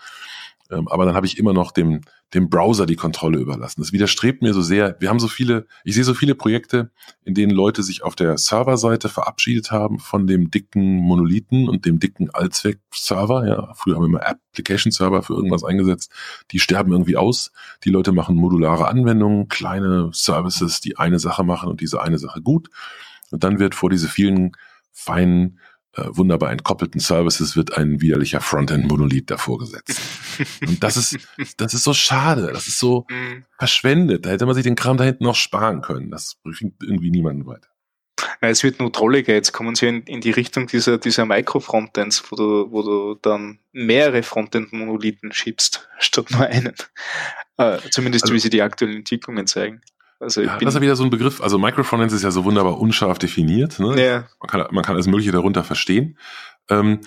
Ähm, aber dann habe ich immer noch dem, dem Browser die Kontrolle überlassen. Das widerstrebt mir so sehr. Wir haben so viele, ich sehe so viele Projekte, in denen Leute sich auf der Serverseite verabschiedet haben von dem dicken Monolithen und dem dicken Allzweck-Server. Ja, früher haben wir immer Application-Server für irgendwas eingesetzt. Die sterben irgendwie aus. Die Leute machen modulare Anwendungen, kleine Services, die eine Sache machen und diese eine Sache gut. Und dann wird vor diese vielen feinen wunderbar entkoppelten Services wird ein widerlicher Frontend-Monolith davor gesetzt. Und das ist, das ist so schade, das ist so mhm. verschwendet. Da hätte man sich den Kram da hinten noch sparen können. Das bringt irgendwie niemanden weiter. Es wird nur trolliger. Jetzt kommen sie in, in die Richtung dieser, dieser Micro-Frontends, wo du, wo du dann mehrere Frontend-Monolithen schiebst, statt nur einen. Äh, zumindest also, wie sie die aktuellen Entwicklungen zeigen. Also ja, das ist ja wieder so ein Begriff. Also Microfrontends ist ja so wunderbar unscharf definiert. Ne? Ja. Man, kann, man kann alles Mögliche darunter verstehen. Ähm,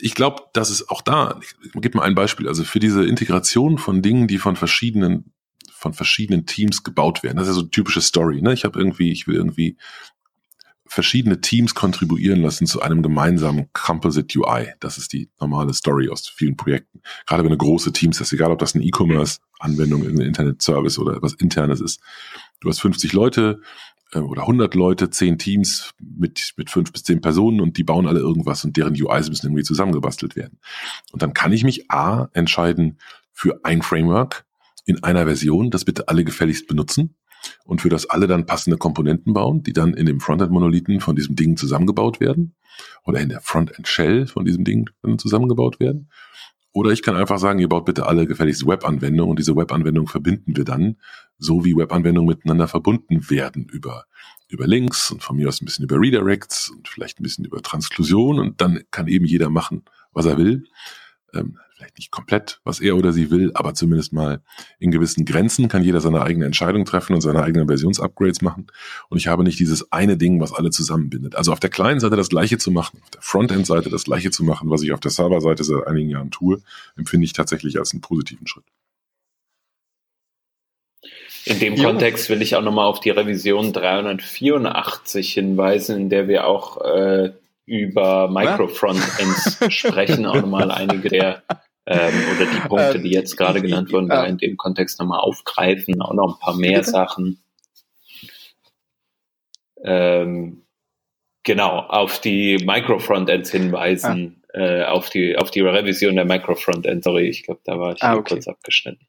ich glaube, dass es auch da, ich gebe mal ein Beispiel, also für diese Integration von Dingen, die von verschiedenen von verschiedenen Teams gebaut werden. Das ist ja so eine typische Story. Ne? Ich habe irgendwie, ich will irgendwie verschiedene Teams kontribuieren lassen zu einem gemeinsamen Composite UI. Das ist die normale Story aus vielen Projekten. Gerade wenn du große Teams hast, egal ob das eine E-Commerce-Anwendung, irgendein Internet-Service oder was internes ist. Du hast 50 Leute äh, oder 100 Leute, 10 Teams mit, mit 5 bis 10 Personen und die bauen alle irgendwas und deren UIs müssen irgendwie zusammengebastelt werden. Und dann kann ich mich A entscheiden für ein Framework in einer Version, das bitte alle gefälligst benutzen und für das alle dann passende Komponenten bauen, die dann in dem Frontend-Monolithen von diesem Ding zusammengebaut werden oder in der Frontend-Shell von diesem Ding zusammengebaut werden. Oder ich kann einfach sagen, ihr baut bitte alle gefälligst Web-Anwendungen und diese Web-Anwendungen verbinden wir dann, so wie Web-Anwendungen miteinander verbunden werden über, über Links und von mir aus ein bisschen über Redirects und vielleicht ein bisschen über Transklusion und dann kann eben jeder machen, was er will. Ähm, vielleicht nicht komplett, was er oder sie will, aber zumindest mal in gewissen Grenzen kann jeder seine eigene Entscheidung treffen und seine eigenen Versionsupgrades machen. Und ich habe nicht dieses eine Ding, was alle zusammenbindet. Also auf der kleinen Seite das gleiche zu machen, auf der Frontend-Seite das gleiche zu machen, was ich auf der Server-Seite seit einigen Jahren tue, empfinde ich tatsächlich als einen positiven Schritt. In dem jo. Kontext will ich auch nochmal auf die Revision 384 hinweisen, in der wir auch äh, über Microfrontends sprechen, auch nochmal einige der ähm, oder die Punkte, die jetzt gerade genannt wurden, da in dem Kontext nochmal aufgreifen, auch noch ein paar mehr Sachen. Ähm, genau, auf die Microfrontends hinweisen, ah. äh, auf die auf die Revision der Microfrontends. Sorry, ich glaube, da war ich ah, okay. kurz abgeschnitten.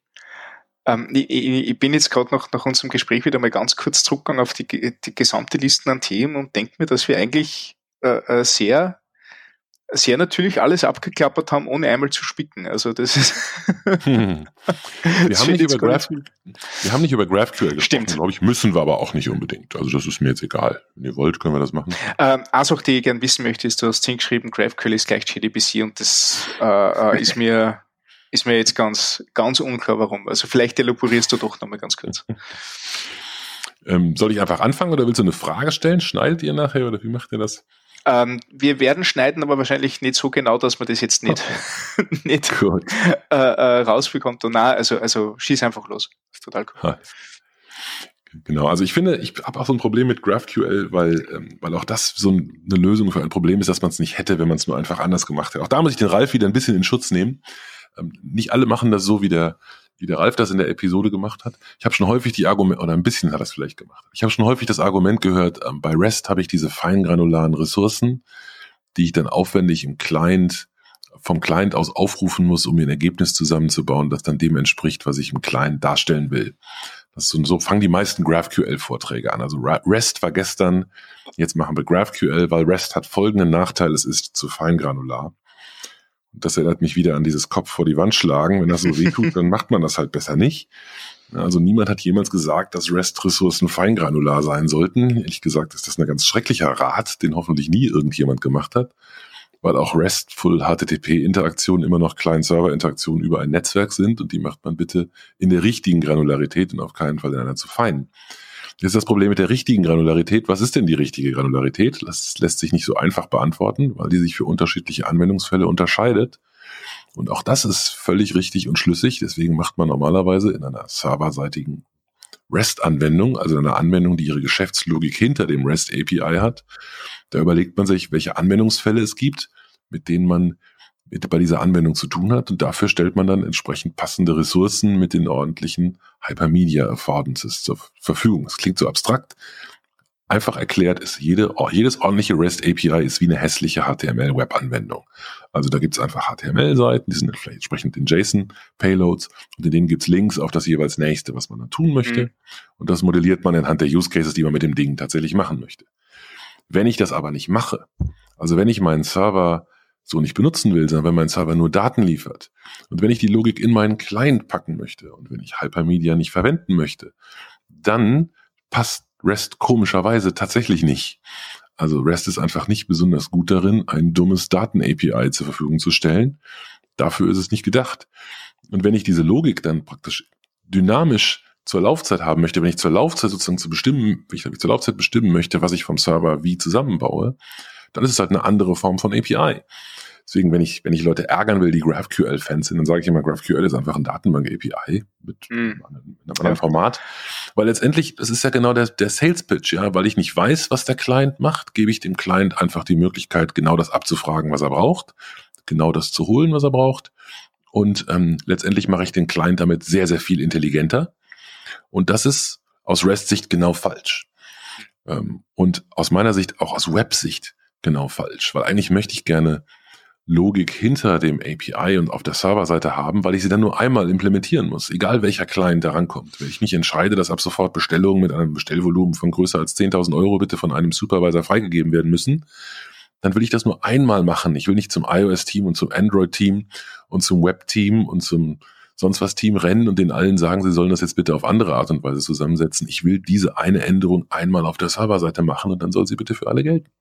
Ähm, ich, ich, bin jetzt gerade nach, nach unserem Gespräch wieder mal ganz kurz zurückgegangen auf die, die gesamte Listen an Themen und denke mir, dass wir eigentlich äh, äh sehr sehr natürlich alles abgeklappert haben, ohne einmal zu spicken. Also das ist. hm. wir, haben nicht über Graph, wir haben nicht über GraphQL gesprochen, Stimmt. glaube ich, müssen wir aber auch nicht unbedingt. Also das ist mir jetzt egal. Wenn ihr wollt, können wir das machen. Ähm, also auch die ich gerne wissen möchte, ist, du hast hingeschrieben, GraphQL ist gleich JDBC und das äh, äh, ist mir ist mir jetzt ganz, ganz unklar, warum. Also vielleicht elaborierst du doch nochmal ganz kurz. Ähm, soll ich einfach anfangen oder willst du eine Frage stellen? Schneidet ihr nachher oder wie macht ihr das? Ähm, wir werden schneiden, aber wahrscheinlich nicht so genau, dass man das jetzt nicht, nicht äh, äh, rausbekommt. Und na, also, also schieß einfach los. Das ist total cool. Ha. Genau, also ich finde, ich habe auch so ein Problem mit GraphQL, weil, ähm, weil auch das so eine Lösung für ein Problem ist, dass man es nicht hätte, wenn man es nur einfach anders gemacht hätte. Auch da muss ich den Ralf wieder ein bisschen in Schutz nehmen. Ähm, nicht alle machen das so, wie der, wie der Ralf das in der Episode gemacht hat. Ich habe schon häufig die Argumente, oder ein bisschen hat es vielleicht gemacht. Ich habe schon häufig das Argument gehört, ähm, bei REST habe ich diese feingranularen Ressourcen, die ich dann aufwendig im Client vom Client aus aufrufen muss, um mir ein Ergebnis zusammenzubauen, das dann dem entspricht, was ich im Client darstellen will. Das so, so fangen die meisten GraphQL-Vorträge an. Also REST war gestern, jetzt machen wir GraphQL, weil REST hat folgenden Nachteil, es ist zu feingranular. Das erinnert mich wieder an dieses Kopf vor die Wand schlagen. Wenn das so weh tut, dann macht man das halt besser nicht. Also niemand hat jemals gesagt, dass REST-Ressourcen feingranular sein sollten. Ehrlich gesagt ist das ein ganz schrecklicher Rat, den hoffentlich nie irgendjemand gemacht hat weil auch RESTful HTTP-Interaktionen immer noch Client-Server-Interaktionen über ein Netzwerk sind und die macht man bitte in der richtigen Granularität und auf keinen Fall in einer zu feinen. Ist das Problem mit der richtigen Granularität. Was ist denn die richtige Granularität? Das lässt sich nicht so einfach beantworten, weil die sich für unterschiedliche Anwendungsfälle unterscheidet. Und auch das ist völlig richtig und schlüssig. Deswegen macht man normalerweise in einer serverseitigen REST-Anwendung, also einer Anwendung, die ihre Geschäftslogik hinter dem REST API hat, da überlegt man sich, welche Anwendungsfälle es gibt, mit denen man mit bei dieser Anwendung zu tun hat. Und dafür stellt man dann entsprechend passende Ressourcen mit den ordentlichen Hypermedia Affordances zur Verfügung. Es klingt so abstrakt. Einfach erklärt ist, jede, jedes ordentliche REST API ist wie eine hässliche HTML-Web-Anwendung. Also da gibt es einfach HTML-Seiten, die sind vielleicht entsprechend in JSON-Payloads und in denen gibt es Links auf das jeweils nächste, was man dann tun möchte. Mhm. Und das modelliert man anhand der Use Cases, die man mit dem Ding tatsächlich machen möchte. Wenn ich das aber nicht mache, also wenn ich meinen Server so nicht benutzen will, sondern wenn mein Server nur Daten liefert und wenn ich die Logik in meinen Client packen möchte und wenn ich Hypermedia nicht verwenden möchte, dann passt REST komischerweise tatsächlich nicht. Also REST ist einfach nicht besonders gut darin, ein dummes Daten-API zur Verfügung zu stellen. Dafür ist es nicht gedacht. Und wenn ich diese Logik dann praktisch dynamisch zur Laufzeit haben möchte, wenn ich zur Laufzeit sozusagen zu bestimmen, wenn ich zur Laufzeit bestimmen möchte, was ich vom Server wie zusammenbaue, dann ist es halt eine andere Form von API. Deswegen, wenn ich, wenn ich Leute ärgern will, die GraphQL-Fans sind, dann sage ich immer, GraphQL ist einfach ein Datenbank-API mit, mm. einem, einem anderen Format. Weil letztendlich, das ist ja genau der, der Sales-Pitch, ja, weil ich nicht weiß, was der Client macht, gebe ich dem Client einfach die Möglichkeit, genau das abzufragen, was er braucht, genau das zu holen, was er braucht. Und ähm, letztendlich mache ich den Client damit sehr, sehr viel intelligenter und das ist aus REST-Sicht genau falsch. Ähm, und aus meiner Sicht auch aus Web-Sicht genau falsch, weil eigentlich möchte ich gerne Logik hinter dem API und auf der Serverseite haben, weil ich sie dann nur einmal implementieren muss, egal welcher Client da rankommt. Wenn ich mich entscheide, dass ab sofort Bestellungen mit einem Bestellvolumen von größer als 10.000 Euro bitte von einem Supervisor freigegeben werden müssen, dann will ich das nur einmal machen. Ich will nicht zum iOS-Team und zum Android-Team und zum Web-Team und zum sonst was Team rennen und den allen sagen, sie sollen das jetzt bitte auf andere Art und Weise zusammensetzen. Ich will diese eine Änderung einmal auf der Serverseite machen und dann soll sie bitte für alle gelten.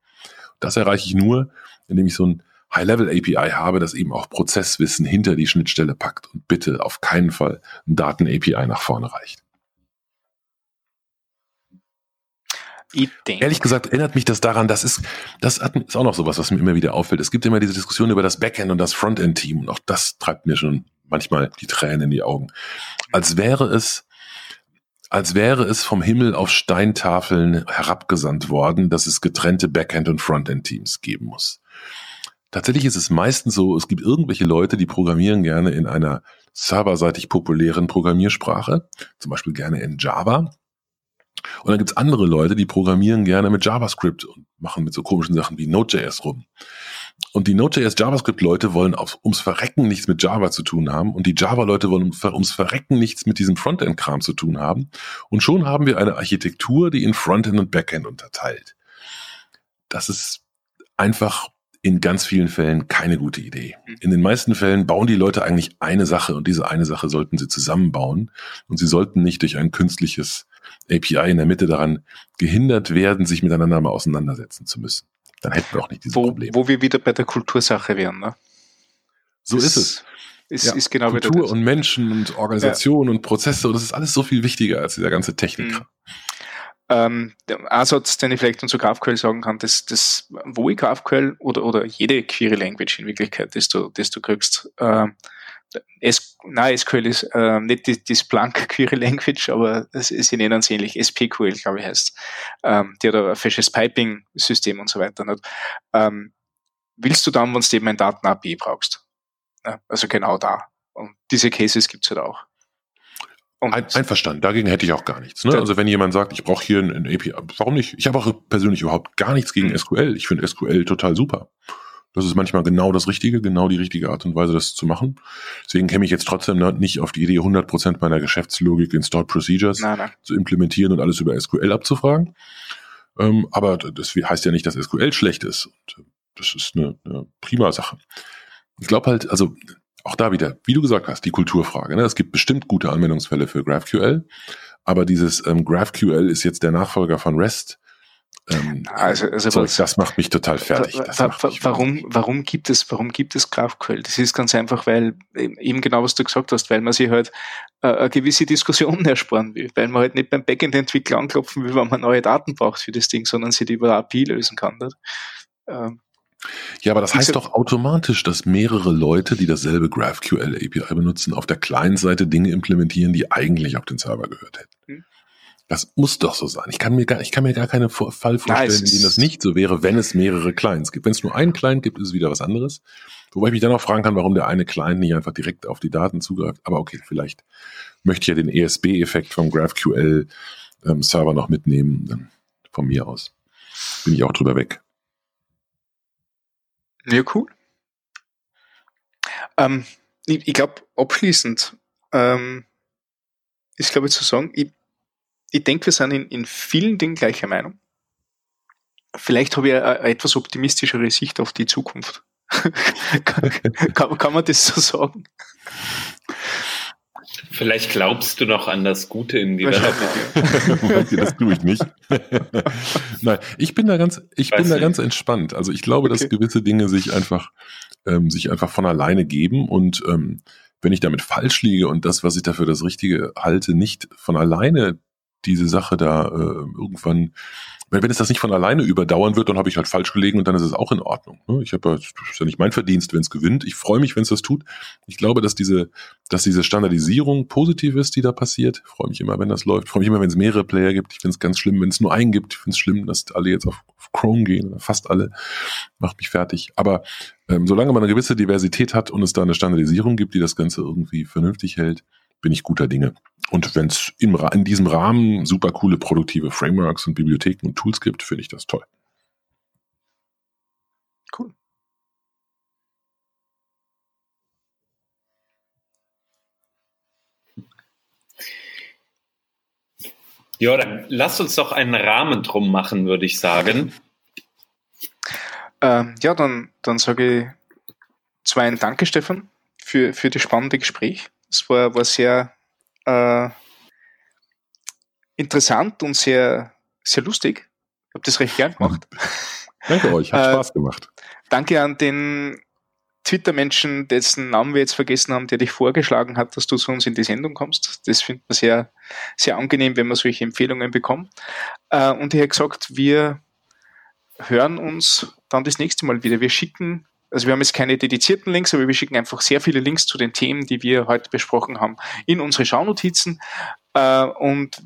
Das erreiche ich nur, indem ich so ein High-Level-API habe, das eben auch Prozesswissen hinter die Schnittstelle packt und bitte auf keinen Fall ein Daten-API nach vorne reicht. Ehrlich gesagt erinnert mich das daran, das ist, das ist auch noch sowas, was mir immer wieder auffällt. Es gibt immer diese Diskussion über das Backend und das Frontend-Team und auch das treibt mir schon manchmal die Tränen in die Augen. Als wäre es, als wäre es vom Himmel auf Steintafeln herabgesandt worden, dass es getrennte Backend- und Frontend-Teams geben muss. Tatsächlich ist es meistens so, es gibt irgendwelche Leute, die programmieren gerne in einer serverseitig populären Programmiersprache, zum Beispiel gerne in Java. Und dann gibt's andere Leute, die programmieren gerne mit JavaScript und machen mit so komischen Sachen wie Node.js rum. Und die Node.js JavaScript-Leute wollen auf, ums Verrecken nichts mit Java zu tun haben und die Java-Leute wollen ums Verrecken nichts mit diesem Frontend-Kram zu tun haben. Und schon haben wir eine Architektur, die in Frontend und Backend unterteilt. Das ist einfach in ganz vielen Fällen keine gute Idee. In den meisten Fällen bauen die Leute eigentlich eine Sache und diese eine Sache sollten sie zusammenbauen und sie sollten nicht durch ein künstliches API in der Mitte daran gehindert werden, sich miteinander mal auseinandersetzen zu müssen. Dann hätten wir auch nicht dieses wo, Problem. Wo wir wieder bei der Kultursache wären, ne? So das ist es. Ist, ja, ist genau Kultur und Menschen und Organisation ja. und Prozesse und das ist alles so viel wichtiger als dieser ganze Technik. Mhm. Ähm, ein Satz, den ich vielleicht zu GraphQL sagen kann, das, das, wo ich GraphQL oder, oder jede Query Language in Wirklichkeit, das du, das du kriegst, äh, S, nein, SQL ist äh, nicht die, die Splunk Query Language, aber sie nennen es ähnlich, SPQL, glaube ich, heißt ähm, Die hat ein fesches Piping-System und so weiter. Nicht? Ähm, willst du dann, wenn du eben ein Daten-API brauchst? Ja, also genau da. Und diese Cases gibt's halt auch. Und Ein, einverstanden, dagegen hätte ich auch gar nichts. Ne? Also wenn jemand sagt, ich brauche hier ein, API, warum nicht? Ich habe auch persönlich überhaupt gar nichts gegen mhm. SQL. Ich finde SQL total super. Das ist manchmal genau das Richtige, genau die richtige Art und Weise, das zu machen. Deswegen käme ich jetzt trotzdem nicht auf die Idee, 100% meiner Geschäftslogik in Stored Procedures nein, nein. zu implementieren und alles über SQL abzufragen. Ähm, aber das heißt ja nicht, dass SQL schlecht ist. Und äh, das ist eine, eine prima Sache. Ich glaube halt, also auch da wieder, wie du gesagt hast, die Kulturfrage. Ne? Es gibt bestimmt gute Anwendungsfälle für GraphQL, aber dieses ähm, GraphQL ist jetzt der Nachfolger von REST. Ähm, also, also Zeug, das macht mich total fertig. Wa wa warum, warum gibt es, warum gibt es GraphQL? Das ist ganz einfach, weil eben genau was du gesagt hast, weil man sich halt äh, eine gewisse Diskussion ersparen will, weil man halt nicht beim Backend-Entwickler anklopfen will, wenn man neue Daten braucht für das Ding, sondern sie die über API lösen kann. Ähm, ja, aber das heißt doch automatisch, dass mehrere Leute, die dasselbe GraphQL API benutzen, auf der Client-Seite Dinge implementieren, die eigentlich auf den Server gehört hätten. Hm. Das muss doch so sein. Ich kann mir gar, ich kann mir gar keinen Fall vorstellen, in dem das nicht so wäre, wenn es mehrere Clients gibt. Wenn es nur einen Client gibt, ist es wieder was anderes. Wobei ich mich dann auch fragen kann, warum der eine Client nicht einfach direkt auf die Daten zugreift. Aber okay, vielleicht möchte ich ja den ESB-Effekt vom GraphQL ähm, noch mitnehmen. Dann von mir aus bin ich auch drüber weg. Ja, cool. Ähm, ich, ich glaube, abschließend ähm, ist, glaube ich, zu sagen, ich, ich denke, wir sind in, in vielen Dingen gleicher Meinung. Vielleicht habe ich eine, eine etwas optimistischere Sicht auf die Zukunft. kann, kann, kann, man das so sagen? Vielleicht glaubst du noch an das Gute im Development. das tue ich nicht. Nein, ich bin da ganz, ich Weiß bin da ganz entspannt. Also ich glaube, okay. dass gewisse Dinge sich einfach, ähm, sich einfach von alleine geben und ähm, wenn ich damit falsch liege und das, was ich dafür das Richtige halte, nicht von alleine diese Sache da äh, irgendwann wenn, es das nicht von alleine überdauern wird, dann habe ich halt falsch gelegen und dann ist es auch in Ordnung. Ne? Ich habe das ist ja nicht mein Verdienst, wenn es gewinnt. Ich freue mich, wenn es das tut. Ich glaube, dass diese, dass diese Standardisierung positiv ist, die da passiert. Ich freue mich immer, wenn das läuft. Ich freue mich immer, wenn es mehrere Player gibt. Ich finde es ganz schlimm, wenn es nur einen gibt. Ich finde es schlimm, dass alle jetzt auf, Chrome gehen fast alle. Macht mich fertig. Aber ähm, solange man eine gewisse Diversität hat und es da eine Standardisierung gibt, die das Ganze irgendwie vernünftig hält, bin ich guter Dinge. Und wenn es in, diesem Rahmen super coole produktive Frameworks und Bibliotheken und Tools gibt, finde ich das toll. Cool. Ja, dann lass uns doch einen Rahmen drum machen, würde ich sagen. Ähm, ja, dann, dann sage ich zwei ein Danke, Stefan, für, für das spannende Gespräch. Es war, war sehr äh, interessant und sehr, sehr lustig. Ich habe das recht gern gemacht. Danke euch, hat äh, Spaß gemacht. Danke an den Twitter-Menschen, dessen Namen wir jetzt vergessen haben, der dich vorgeschlagen hat, dass du zu uns in die Sendung kommst. Das findet man sehr, sehr angenehm, wenn man solche Empfehlungen bekommt. Äh, und ich habe gesagt, wir hören uns dann das nächste Mal wieder. Wir schicken also wir haben jetzt keine dedizierten Links, aber wir schicken einfach sehr viele Links zu den Themen, die wir heute besprochen haben, in unsere Schaunotizen. Äh, und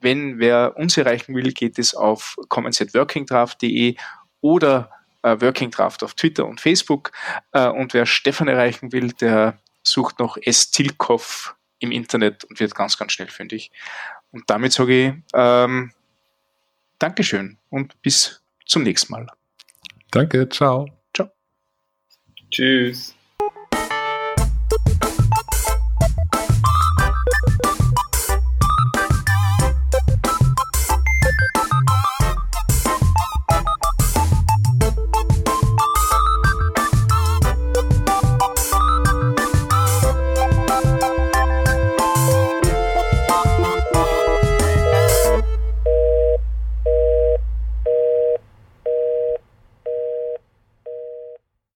wenn wer uns erreichen will, geht es auf comments@workingdraft.de oder äh, Working Draft auf Twitter und Facebook. Äh, und wer Stefan erreichen will, der sucht noch S. Tilkov im Internet und wird ganz, ganz schnell fündig. Und damit sage ich ähm, Dankeschön und bis zum nächsten Mal. Danke, ciao. Tschüss.